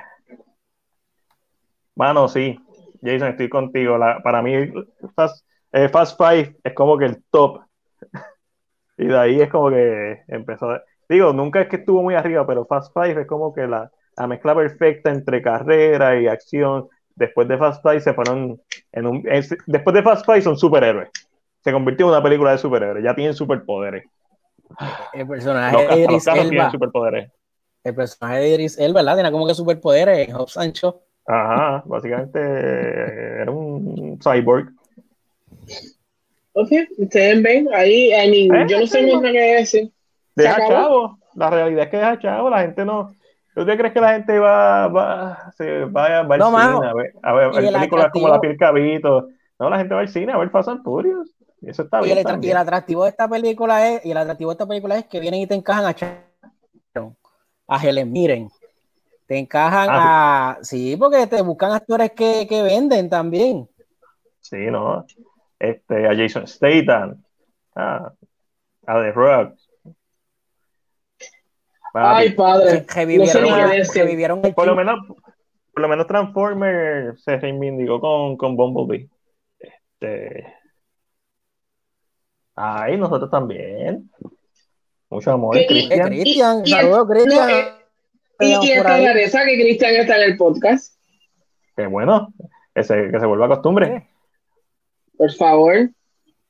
Mano, sí. Jason, estoy contigo. para mí, Fast, eh, Fast Five es como que el top. y de ahí es como que empezó. Digo, nunca es que estuvo muy arriba, pero Fast Five es como que la, mezcla perfecta entre carrera y acción. Después de Fast Five se fueron en un. después de Fast Five son superhéroes. Se convirtió en una película de superhéroes. Ya tienen superpoderes. El personaje de Idris Elba. Superpoderes. El personaje de Idris Elba, ¿verdad? Tiene como que superpoderes. Hobbs Sancho. Ajá, básicamente era un cyborg. Ok, ustedes ven, ahí, I mean, ¿Eh? yo no sé más nada que decir. Deja chavo, la realidad es que deja chavo, la gente no. ¿Tú te crees que la gente va, va, se, va, va al No, cine mano. a ver, a ver Y el películas como La piel cabito? No, la gente va al cine a ver Fast and Furious. Y eso está Y bien. el, atra- y el atractivo de esta película es, y el atractivo de esta película es que vienen y te encajan a Sharon, a Helen Mirren. Te encajan Ah, a. Sí, porque te buscan actores que, que venden también. Sí, ¿no? Este, a Jason Statham. Ah, a The Rock. Papi, Ay, padre. Que revivieron, no sé ni a- qué decir. revivieron el por lo menos, por lo menos Transformers se reivindicó con, con Bumblebee. Este. Ay, nosotros también. Mucho amor, ¿Qué- y- Cristian. Cristian, Y- y- saludos, Cristian. no, eh, Y, y ahí. rareza que Cristian está en el podcast. Que bueno, que se, que se vuelva costumbre. Por favor.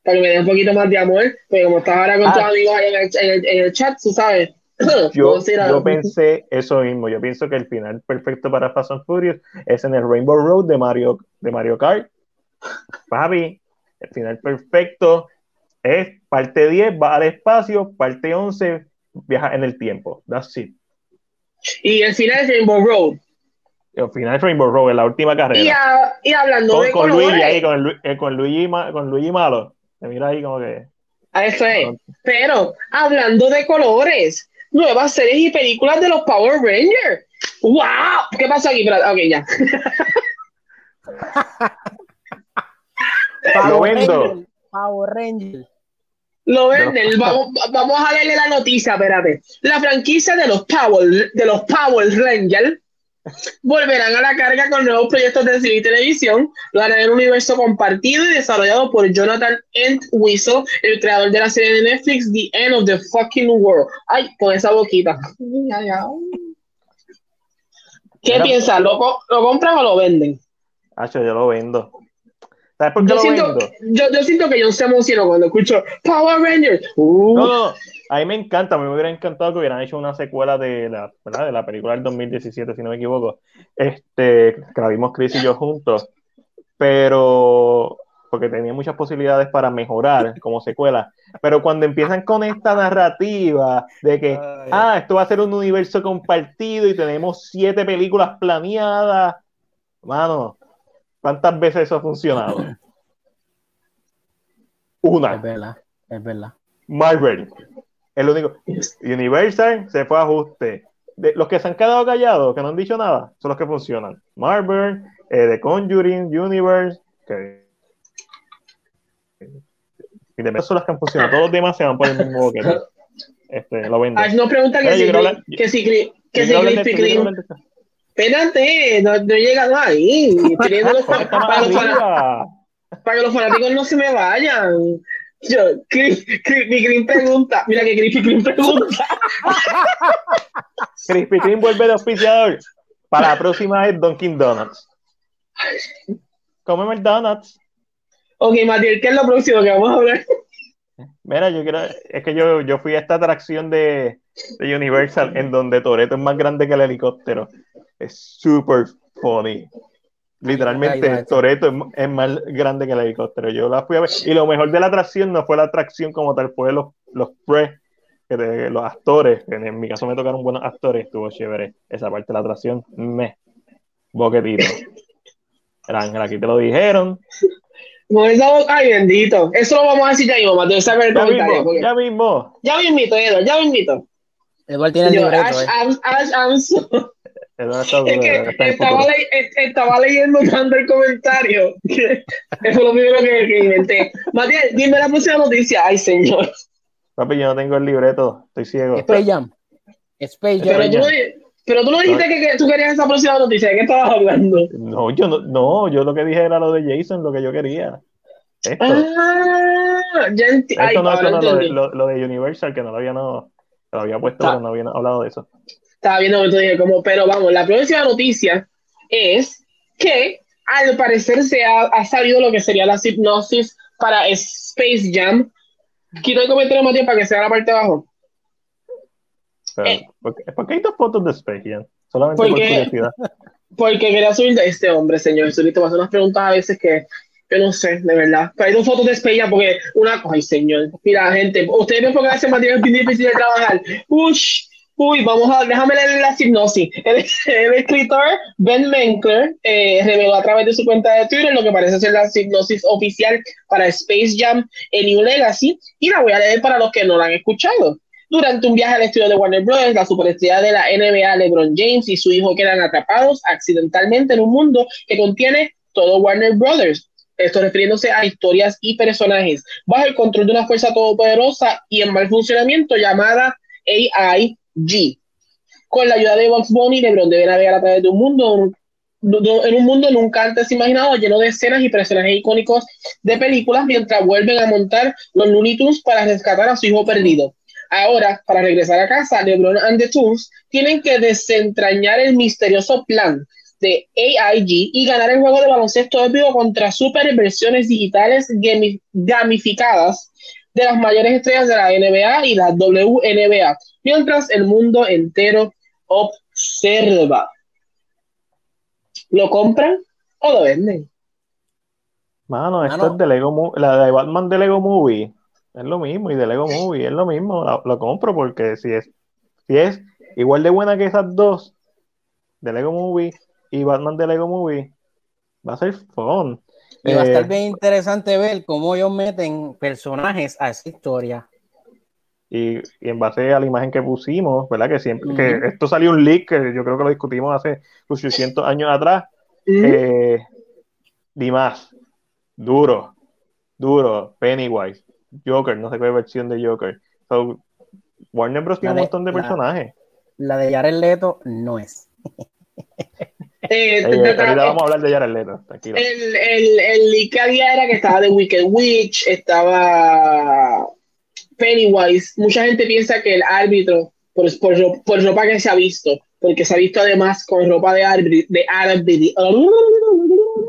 Para que me dé un poquito más de amor. Porque como estás ahora con Ah. tus amigos ahí en el, en el- en el chat, tú sabes. [CLEARS THROAT] Yo, yo pensé eso mismo. Yo pienso que el final perfecto para Fast and Furious es en el Rainbow Road de Mario, de Mario Kart. Papi, el final perfecto es parte 10, va al espacio, parte 11, viaja en el tiempo. That's it. Y el final es Rainbow Road. El final es Rainbow Road, en la última Y, carrera. a- y hablando Con, de con colores, Luigi ahí, con, el eh, con, Luigi, con Luigi malo. Te mira ahí como que. a eso es. Pero hablando de colores, nuevas series y películas de los Power Rangers. ¡Wow! ¿Qué pasó aquí? Espérate, Ok, ya. Lo Power vendo. Ranger, Power Ranger. Lo venden. Vamos, vamos a leerle la noticia, espérate. La franquicia de los Power, de los Power Rangers volverán a la carga con nuevos proyectos de cine y televisión. Lo harán en un universo compartido y desarrollado por Jonathan Entwistle, el creador de la serie de Netflix The End of the Fucking World. Ay, con esa boquita. ¿Qué Mira, piensas? ¿Lo, ¿Lo compran o lo venden? Hacho, yo lo vendo. ¿Sabes por qué Yo lo siento, vendo? yo, yo siento que yo se emociono cuando escucho Power Rangers. Uh, No, no, no. A mí me encanta, a mí me hubiera encantado que hubieran hecho una secuela de la, ¿verdad? de la película del 2017, si no me equivoco. Este, que la vimos Chris y yo juntos. Pero, porque tenía muchas posibilidades para mejorar como secuela. Pero cuando empiezan con esta narrativa de que, Ay. ah, esto va a ser un universo compartido y tenemos siete películas planeadas. Mano, ¿cuántas veces eso ha funcionado? [LAUGHS] Es Una. verdad, es verdad. Marvel. El único. Universal se fue a ajuste. De, los que se han quedado callados, que no han dicho nada, son los que funcionan. Marvel, eh, The Conjuring, Universe, que. Y de son las que han funcionado. Todos los demás se van por el mismo boquete. [LAUGHS] Este, lo nos pregunta que Oye, si, hablar- que si, que Yo si yo. Espérate, no, no he llegado ahí. Para, para que los fanáticos no se me vayan. Yo, Cri- Krispy Kreme pregunta. Mira que Krispy Kreme pregunta. [LAUGHS] Krispy Kreme vuelve de auspiciador. Para la próxima es Dunkin' Donuts. Cómeme el Donuts. Ok, Matiel, ¿qué es lo próximo que vamos a hablar? Mira, yo quiero, es que yo, yo fui a esta atracción de, de Universal en donde Toreto es más grande que el helicóptero. Es super funny. Literalmente, Toreto es, es más grande que el helicóptero. Yo la fui a ver. Y lo mejor de la atracción no fue la atracción como tal, fue los, los pre, de- los actores. En mi caso me tocaron buenos actores, estuvo chévere. Esa parte de la atracción, me. Boquetito. Era Ángel, aquí te lo dijeron. Ay, bendito. Eso lo vamos a decir ya mismo, Mateo. Ya mismo, porque- ya mismo. Ya mismito, Edo, ya mismito. Eduardo tiene el libreto, Ash, eh. Ash, Ash, está Es que estaba, le- est- estaba leyendo tanto el comentario que eso es lo primero que, que inventé. Matías, dime la próxima noticia. Ay, señor. Papi, yo no tengo el libreto, estoy ciego. Space Jam. Space Pero Jam. tú, no, pero tú no dijiste que, que tú querías esa próxima noticia. ¿De qué estabas hablando? No, yo no, no, yo lo que dije era lo de Jason, lo que yo quería. Esto, Ah, ya enti- Ay, esto no, esto no, lo, de, entendí. lo, lo de Universal, que no lo había, no, lo había puesto, Ah. pero no había hablado de eso. Estaba viendo tú dije como, pero vamos, la próxima noticia es que al parecer se ha, ha salido lo que sería la hipnosis para Space Jam. Quito el comentario, Matías, para que sea la parte de abajo. Pero, Eh. ¿por, qué, por qué hay dos fotos de Space Jam? Solamente por Porque- curiosidad. Porque quería subir de este hombre, señor. Solito me hace unas preguntas a veces que yo no sé, de verdad. Pero hay dos fotos de Space Jam porque una. Ay, señor. Mira, gente, ustedes ven porque hace material bien difícil de trabajar. Ush, Uy, vamos a, déjame leer la hipnosis. El, escritor Ben Menkler eh, reveló a través de su cuenta de Twitter lo que parece ser la hipnosis oficial para Space Jam en New Legacy y la voy a leer para los que no la han escuchado. Durante un viaje al estudio de Warner Bros., la superestrella de la NBA, LeBron James, y su hijo quedan atrapados accidentalmente en un mundo que contiene todo Warner Brothers. Esto refiriéndose a historias y personajes, bajo el control de una fuerza todopoderosa y en mal funcionamiento llamada AIG. Con la ayuda de Box Bunny, LeBron debe navegar a través de un mundo en un mundo nunca antes imaginado, lleno de escenas y personajes icónicos de películas, mientras vuelven a montar los Looney Tunes para rescatar a su hijo perdido. Ahora, para regresar a casa, LeBron and the Tunes tienen que desentrañar el misterioso plan de AIG y ganar el juego de baloncesto vivo contra super versiones digitales gamificadas de las mayores estrellas de la NBA y la WNBA, mientras el mundo entero observa. ¿Lo compran o lo venden? Mano, esto es de Lego la de Batman de Lego Movie. Es lo mismo, y de Lego Movie, es lo mismo. Lo, compro porque si es, si es igual de buena que esas dos, de Lego Movie y Batman de Lego Movie, va a ser fun. Y va a estar eh, bien interesante ver cómo ellos meten personajes a esa historia. Y, en base a la imagen que pusimos, ¿verdad? Que siempre, que esto salió un leak, que yo creo que lo discutimos hace 800 [LAUGHS] años atrás. Eh, Dimas, duro, duro, Pennywise, Joker, no sé qué versión de Joker. Warner Bros. tiene un montón de personajes. La de Jared Leto no es. [LAUGHS] Eh, ahorita vamos a hablar de Jared Leto, tranquilo. El, el, el que había era que estaba de Wicked Witch, estaba Pennywise. Mucha gente piensa que el árbitro, por, por, por ropa que se ha visto, porque se ha visto además con ropa de, árbitro, de árbitro.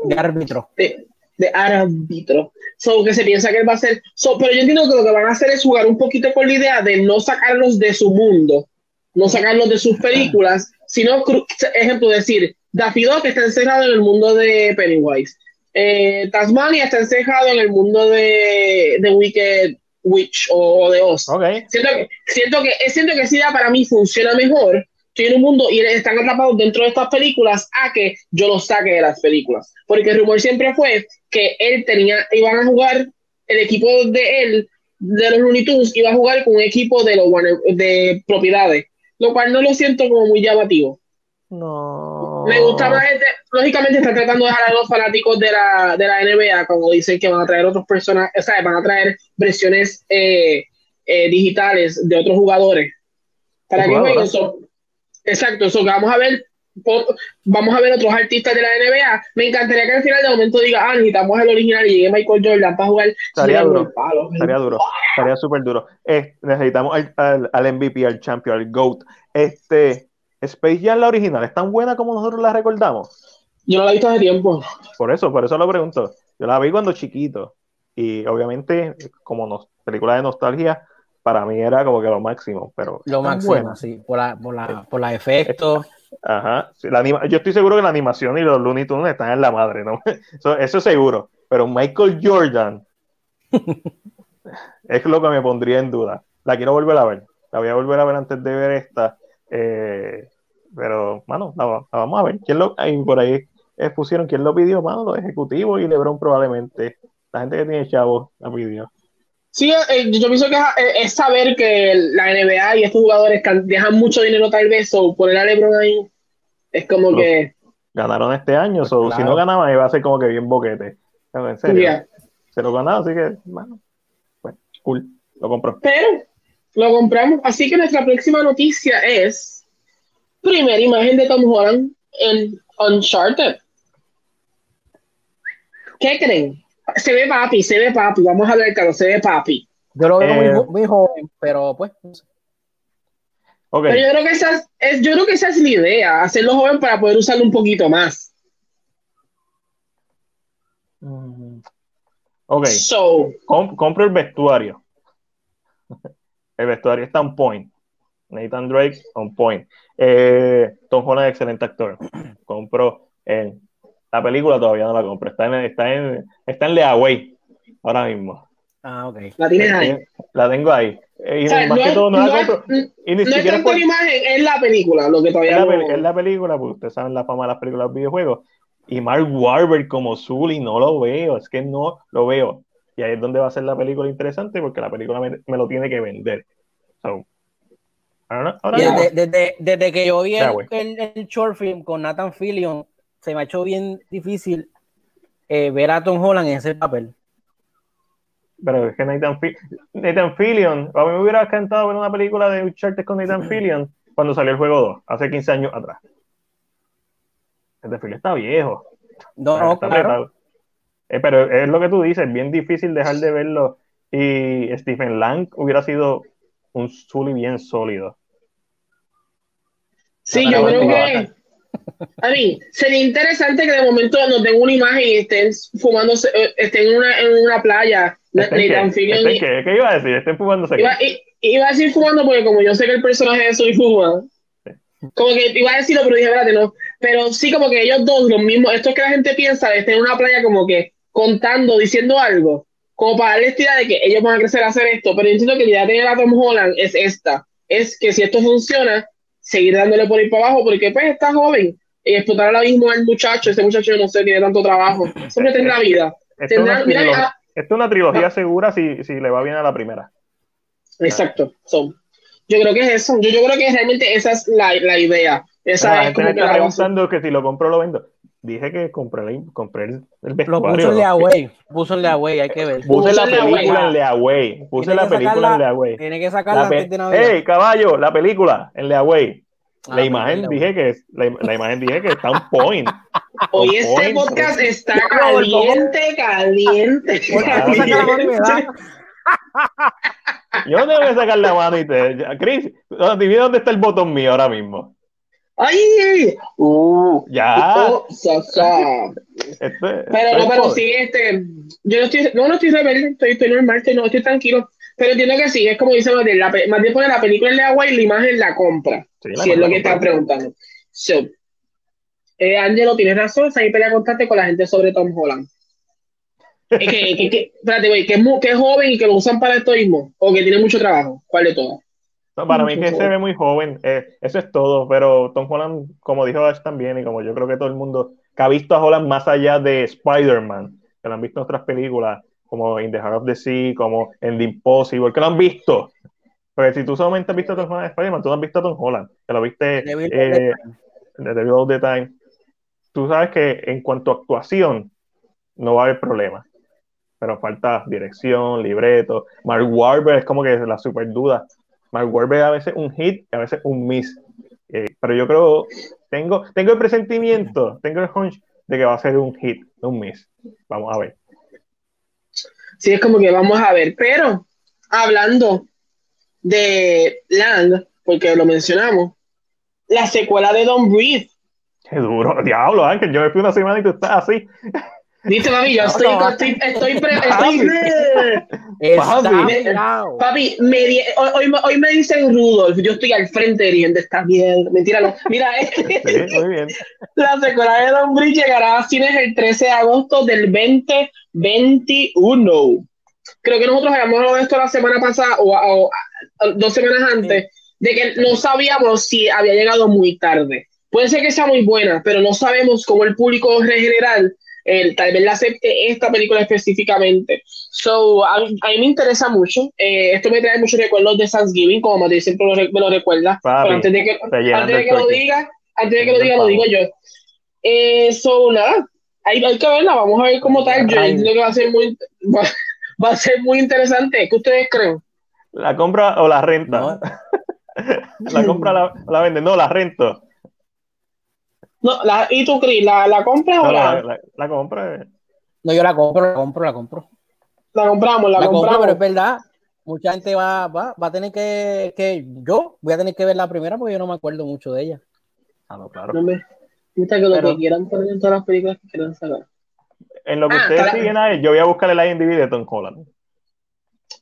De árbitro. De, de árbitro. So, que se piensa que él va a ser. pero yo entiendo que lo que van a hacer es jugar un poquito con la idea de no sacarlos de su mundo, no sacarlos de sus películas, sino, ejemplo, decir, Daffy que está encerrado en el mundo de Pennywise. Eh, Tasmania está encerrado en el mundo de, de Wicked Witch o, de Oz. Siento, que, siento, que, siento que para mí funciona mejor estoy en un mundo y están atrapados dentro de estas películas a que yo los saque de las películas. Porque el rumor siempre fue que él tenía, iban a jugar, el equipo de él, de los Looney Tunes, iba a jugar con un equipo de los de propiedades, lo cual no lo siento como muy llamativo. No. Me gusta más, este, lógicamente está tratando de dejar a los fanáticos de la, de la NBA, como dicen que van a traer otras personas, o sea, van a traer versiones eh, eh, digitales de otros jugadores. Para que jueguen, Exacto, eso vamos a ver vamos a ver otros artistas de la NBA. Me encantaría que al final de momento diga, ah, necesitamos el original y llegue Michael Jordan para jugar. Estaría duro, estaría duro, estaría súper duro. necesitamos al, al, MVP, al champion, al GOAT. Este, Space Jam, la original, ¿es tan buena como nosotros la recordamos? Yo no la he visto hace tiempo. Por eso, por eso lo pregunto. Yo la vi cuando chiquito. Y obviamente, como nos, película de nostalgia, para mí era como que lo máximo, pero... Lo máximo, sí, por la, por la, por la efectos. Ajá, yo estoy seguro que la animación y los Looney Tunes están en la madre, ¿no? [LAUGHS] Eso, eso seguro, pero Michael Jordan [LAUGHS] es lo que me pondría en duda. La quiero volver a ver, la voy a volver a ver antes de ver esta, eh, pero, mano, la, vamos a ver. ¿Quién lo, ahí, por ahí pusieron quién lo pidió, mano, los ejecutivos y LeBron probablemente. La gente que tiene chavos la pidió. Sí, eh, yo pienso que es, saber que la NBA y estos jugadores dejan mucho dinero tal vez, o poner a LeBron ahí es como que... Ganaron este año, o si no ganaban iba a ser como que bien boquete. En serio. Se lo ganaron, así que, bueno, pues, cool, lo compró. Pero lo compramos, así que nuestra próxima noticia es primera imagen de Tom Holland en Uncharted. ¿Qué creen? se ve papi, se ve papi, vamos a ver, claro, se ve papi. Yo lo veo muy, eh, joven, pero pues. Pero yo creo, que esa es, yo creo que esa es la idea, hacerlo joven para poder usarlo un poquito más. Mm. Ok. So, compro el vestuario. El vestuario está on point. Nathan Drake, on point. Eh, Tom Holland, excelente actor. [CLEARS THROAT] Compro el la película todavía no la compro. Está en, está en, está en Leaway ahora mismo. Ah, ok. ¿La tienes ahí? La tengo ahí. Y más que todo, no, es, y ni siquiera es tanto la imagen, es la película, lo que todavía es la, es la película, porque ustedes saben la fama de las películas de videojuegos. Y Mark Wahlberg como Zully no lo veo, es que no lo veo. Y ahí es donde va a ser la película interesante, porque la película me, me lo tiene que vender. desde, desde, que yo vi el, el, short film con Nathan Fillion, se me ha hecho bien difícil eh, ver a Tom Holland en ese papel. Pero es que Nathan, Nathan Fillion, a mí me hubiera encantado ver una película de Uncharted con Nathan Fillion cuando salió el juego 2, hace 15 años atrás. Nathan Fillion está viejo. No, claro. Eh, pero es lo que tú dices, bien difícil dejar de verlo. Y Stephen Lang hubiera sido un Zully bien sólido. Sí, yo creo que. A mí, sería interesante que de momento nos den una imagen y estén fumando, eh, estén en una, en una playa. ¿Estén qué? qué? ¿Qué iba a decir? Estén fumándose. Iba, iba, a decir fumando porque como yo sé que el personaje de Soy fuma. Como que iba a decirlo, pero dije, espérate, no. Pero sí, como que ellos dos, los mismos, esto es que la gente piensa de estar en una playa como que contando, diciendo algo, como para darle esta idea de que ellos van a crecer a hacer esto. Pero yo entiendo que la idea de tener a Tom Holland es esta: es que si esto funciona, seguir dándole por ir para abajo, porque pues está joven. Y explotar ahora mismo al muchacho, ese muchacho no sé, tiene tanto trabajo. Siempre tendrá vida. Esto, tendrá, es una trilogía ah. segura si, si, le va bien a la primera. Exacto. yo creo que es eso. Yo, yo creo que realmente esa es la, la idea. Esa la es como está preguntando que si lo compro lo vendo. Dije que compré, compré el, el vestuario. Lo puso en Leaway. Puso en Leaway, hay que ver. Puse la película en Leaway. Puse la película en Leaway. Tiene que sacarla antes de Navidad. ¡Ey, caballo! La película en Leaway. Ah, la imagen dije que la, la, imagen dije que está un point. [LAUGHS] Hoy este podcast está [LAUGHS] caliente, caliente. [LAUGHS] caliente. Yo tengo que sacar la mano y te. Chris, dime dónde está el botón mío ahora mismo. ¡Ay! Uh, ya. Oh, [LAUGHS] este, pero no, pero sí, este. Yo no estoy, no, no estoy rebelde, estoy, estoy normal, estoy, no, estoy tranquilo. Pero entiendo que sí, es como dice Matías, la, más bien pone la película en el agua y la imagen la compra. si es lo que están preguntando. So, eh, Angelo, tienes razón, ahí pelea constante con la gente sobre Tom Holland. Es que, que, que, espérate, güey, que, es joven y que lo usan para esto mismo, o que tiene mucho trabajo. ¿Cuál de todas? Para mí que se ve muy joven, eh, eso es todo, pero Tom Holland, como dijo Ash también, y como yo creo que todo el mundo que ha visto a Holland más allá de Spider-Man, que lo han visto en otras películas, como In the Heart of the Sea, como en The Impossible, que lo han visto. Porque si tú solamente has visto a Tom Holland Spider-Man, tú no has visto a Tom Holland, que lo viste eh, The Devil All the Time. Tú sabes que en cuanto a actuación, no va a haber problema. Pero falta dirección, libreto. Mark Wahlberg es como que la super duda. Mark Wahlberg a veces un hit y a veces un miss. Eh, pero yo creo, tengo, tengo el presentimiento, tengo el hunch de que va a ser un hit, un miss. Vamos a ver. Sí, es como que vamos a ver, pero hablando de Land, porque lo mencionamos, la secuela de Don't Breathe. Qué duro, diablo, Ángel, yo me fui una semana y tú estás así. [LAUGHS] Dice, papi, yo estoy, estoy, estoy, pre, estoy papi, me, hoy, hoy, me dicen Rudolf, yo estoy al frente dirigiendo esta mierda. Mentira, no. Mira, [LAUGHS] sí, muy bien. la secuela de Don Bridge llegará a cines el 13 de agosto del 2021. Creo que nosotros habíamos hablado de esto la semana pasada o, o, dos semanas antes, de que no sabíamos si había llegado muy tarde. Puede ser que sea muy buena, pero no sabemos cómo el público general tal vez la acepte esta película específicamente. So, a, mí me interesa mucho. Eh, esto me trae muchos recuerdos de Thanksgiving, como Matías siempre me lo recuerda. pero antes de que, antes de que lo diga, antes de que lo diga, lo digo yo. Eh, so, nada, hay, hay, que verla, vamos a ver cómo tal. Yo entiendo que va a ser muy, [LAUGHS] va, a ser muy interesante. ¿Qué ustedes creen? ¿La compra o la renta? [LAUGHS] la compra o la, la vende, no, la rento. No, la, ¿Y tú, Cris, la, la compras o la, la, la, compra? No, yo la compro, la compro, la compro. La compramos, la, compramos. pero es verdad, mucha gente va, va, va a tener que, que, yo voy a tener que ver la primera porque yo no me acuerdo mucho de ella. Ah, no, claro. No me, gusta que lo que quieran poner en todas las películas que quieran sacar. En lo que ah, ustedes siguen ahí, yo voy a buscar el IMDb de Tom Holland.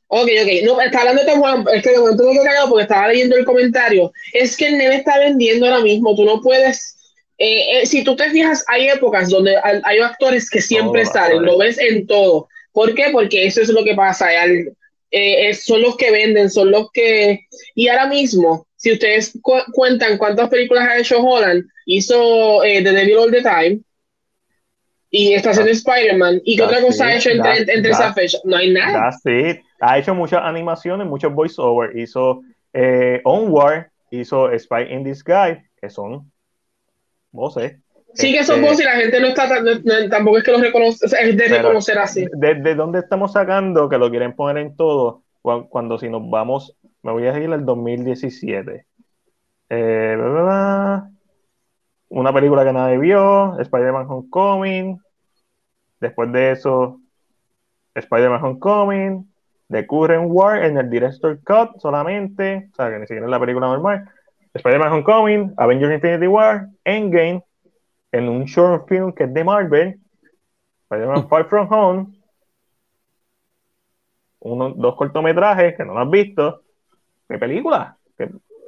Ok, ok. No, está hablando de Tom Holland. Es que de momento me quedé cagado porque estaba leyendo el comentario. Es que el neve está vendiendo ahora mismo. Tú no puedes eh, eh, si tú te fijas, hay épocas donde hay, actores que siempre salen, lo ves en todo. ¿Por qué? Porque eso es lo que pasa. Al, eh, son los que venden, son los que... Y ahora mismo, si ustedes cuentan cuántas películas ha hecho Holland, hizo The Devil All the Time, y está haciendo Spider-Man. ¿Y qué otra cosa ha hecho entre, entre esa fecha? No hay nada. Ha hecho muchas animaciones, muchos voiceovers. Hizo eh, Onward, hizo Spy in Disguise, que son voces. Sí, que son este, voces y la gente no está, tampoco es que los reconoce, es de reconocer así. ¿De dónde estamos sacando que lo quieren poner en todo? Cuando, si nos vamos, me voy a seguir el 2017. Eh, una película que nadie vio, Spider-Man Homecoming. Después de eso, Spider-Man Homecoming, The Current War en el Director Cut solamente, o sea, que ni siquiera es la película normal. Spider-Man Homecoming, Avengers Infinity War, Endgame, en un short film que es de Marvel, Spider-Man Far From Home, uno, dos cortometrajes que no lo has visto. ¿Qué película?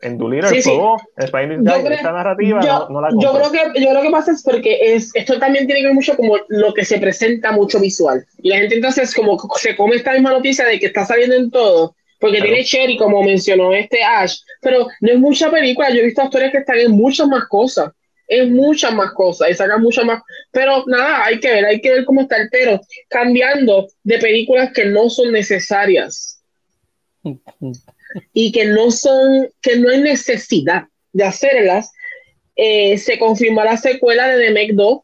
en Doolittle sí, sí. esta narrativa yo, no, la yo creo que yo creo que pasa es porque es esto también tiene que ver mucho como lo que se presenta mucho visual y la gente entonces como se come esta misma noticia de que está saliendo en todo porque tiene Cherry como mencionó este Ash pero no es mucha película. Yo he visto actores que están en muchas más cosas en muchas más cosas y sacan muchas más. Pero nada hay que ver hay que ver cómo está el pero. Cambiando de películas que no son necesarias. [LAUGHS] Y que no son, que no hay necesidad de hacerlas, eh, se confirmó la secuela de The Meg 2.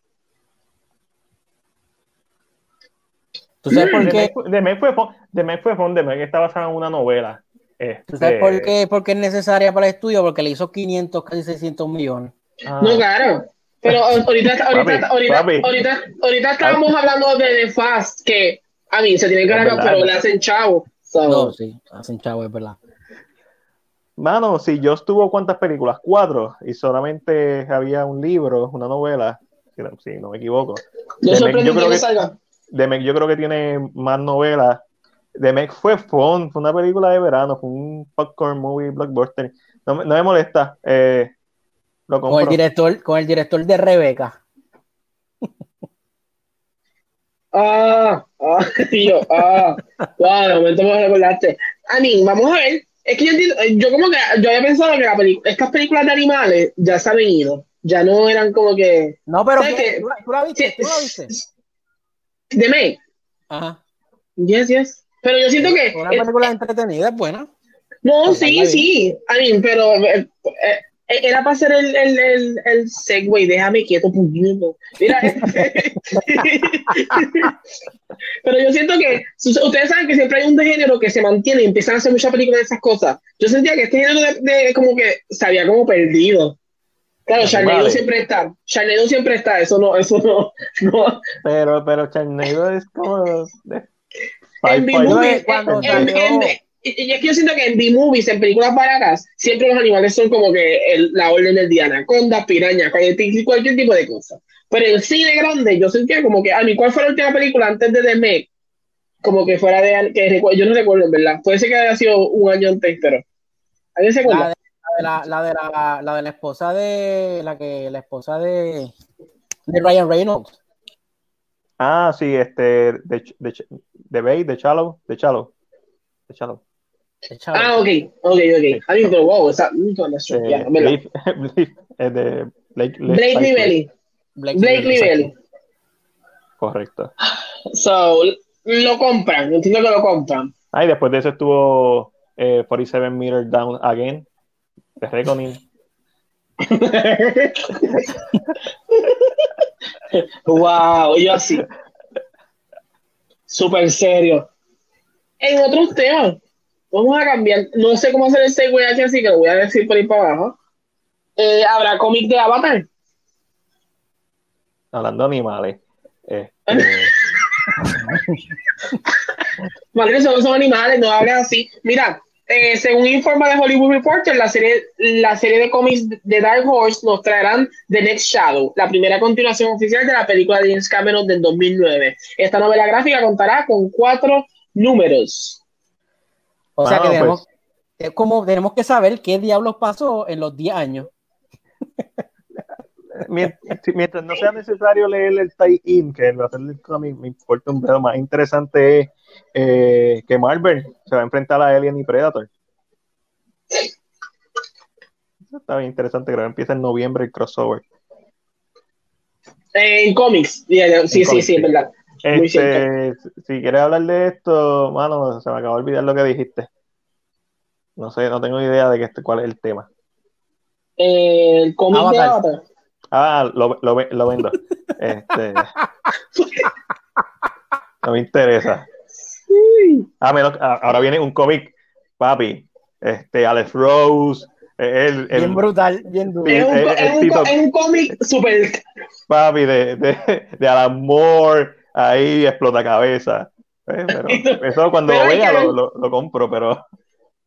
¿Tú sabes por qué? The Meg fue, The Meg fue The Meg está basada en una novela. ¿Tú sabes por qué? Porque es necesaria para el estudio, porque le hizo 500, casi 600 millones. Ah. No, claro. Pero ahorita, ahorita, ahorita, ahorita, ahorita, estábamos hablando de The Fast, que a mí se tiene que ganar, pero le hacen chavo. No, sí, hacen chavo, es verdad. Mano, si yo estuvo cuántas películas, cuatro, y solamente había un libro, una novela, si no, me equivoco. Yo, yo, creo que, yo creo que tiene más novelas. The Meg fue fun, fue una película de verano, fue un popcorn movie blockbuster. No, no me molesta. Eh, lo con el director, con el director de Rebeca. [LAUGHS] Ah, ah, [LAUGHS] tío, ah, wow, de momento me recordaste. A mí, vamos a ver, es que yo, yo como que yo había pensado que estas películas de animales ya se han ido. Ya no eran como que. No, pero ¿tú, la viste? ¿Tú la viste? De May. Ajá. Yes, yes. Pero yo siento que. Una película entretenida es buena. No, sí, sí. A mí, pero eh, eh, era para hacer el, el, el, el segue, déjame quieto, puñito. Mira, [LAUGHS] pero yo siento que ustedes saben que siempre hay un de género que se mantiene y empiezan a hacer muchas películas de esas cosas. Yo sentía que este género de, como que se había como perdido. Claro, Charneido siempre está. Charneido siempre está, eso no, eso no. no. Pero, pero Charneido es como. En B-Movie, y es que yo siento que en B-movies, en películas baratas, siempre los animales son como que la orden del día, anaconda, piraña, cualquier, cualquier tipo de cosa. Pero en cine grande, yo sentía como que, a mí, ¿cuál fue la última película antes de The Meg? Como que fuera de, que yo no recuerdo, en verdad. Puede ser que haya sido un año antes, pero. ¿Alguien se acuerda? La de la, de la, la de la esposa de, la que, la esposa de, de Ryan Reynolds. Ah, sí, este, de, de, de, Bay, de Chalo, de Chalo, de Chalo. Ah, ok, ok, ok. I mean, wow, esa, Blake, [LAUGHS] de Blake, Blake Lively. Blake, Blake Lively. Correcto. So, lo compran, entiendo que lo compran. Ah, y después de eso estuvo eh, 47 Meters Down Again, de Reckoning. wow, yo así. Súper serio. En otros temas, Vamos a cambiar. No sé cómo hacer el segue aquí, así que lo voy a decir por ahí para abajo. Eh, ¿Habrá cómic de Avatar? Hablando de animales. Este... [LAUGHS] Madre, son, son animales, no hables así. Mira, eh, según informa de Hollywood Reporter, la serie, la serie de cómics de Dark Horse nos traerán The Next Shadow, la primera continuación oficial de la película de James Cameron del 2009. Esta novela gráfica contará con cuatro números. O sea que tenemos, como, tenemos que saber qué diablos pasó en los 10 años. Mientras, no sea necesario leer el tie-in, que va a ser el cómic, me importa un poco más interesante es eh, que Marvel se va a enfrentar a Alien y Predator. Eso está bien interesante, creo que empieza en noviembre el crossover. En cómics, sí, sí, sí, es verdad. Este, si quieres hablar de esto, mano, se me acabó de olvidar lo que dijiste. No sé, no tengo idea de que, cuál es el tema. El cómic de Avatar. Ah, lo, lo, lo vendo. este, no me interesa. Ah, menos, ah, ahora viene un cómic, papi. Este, Alex Rose. El, bien brutal, bien duro. Es un, cómic super. Papi, de, de, de Alan Moore, ahí explota cabeza. Eh, pero eso cuando lo vea lo, lo, lo, compro, pero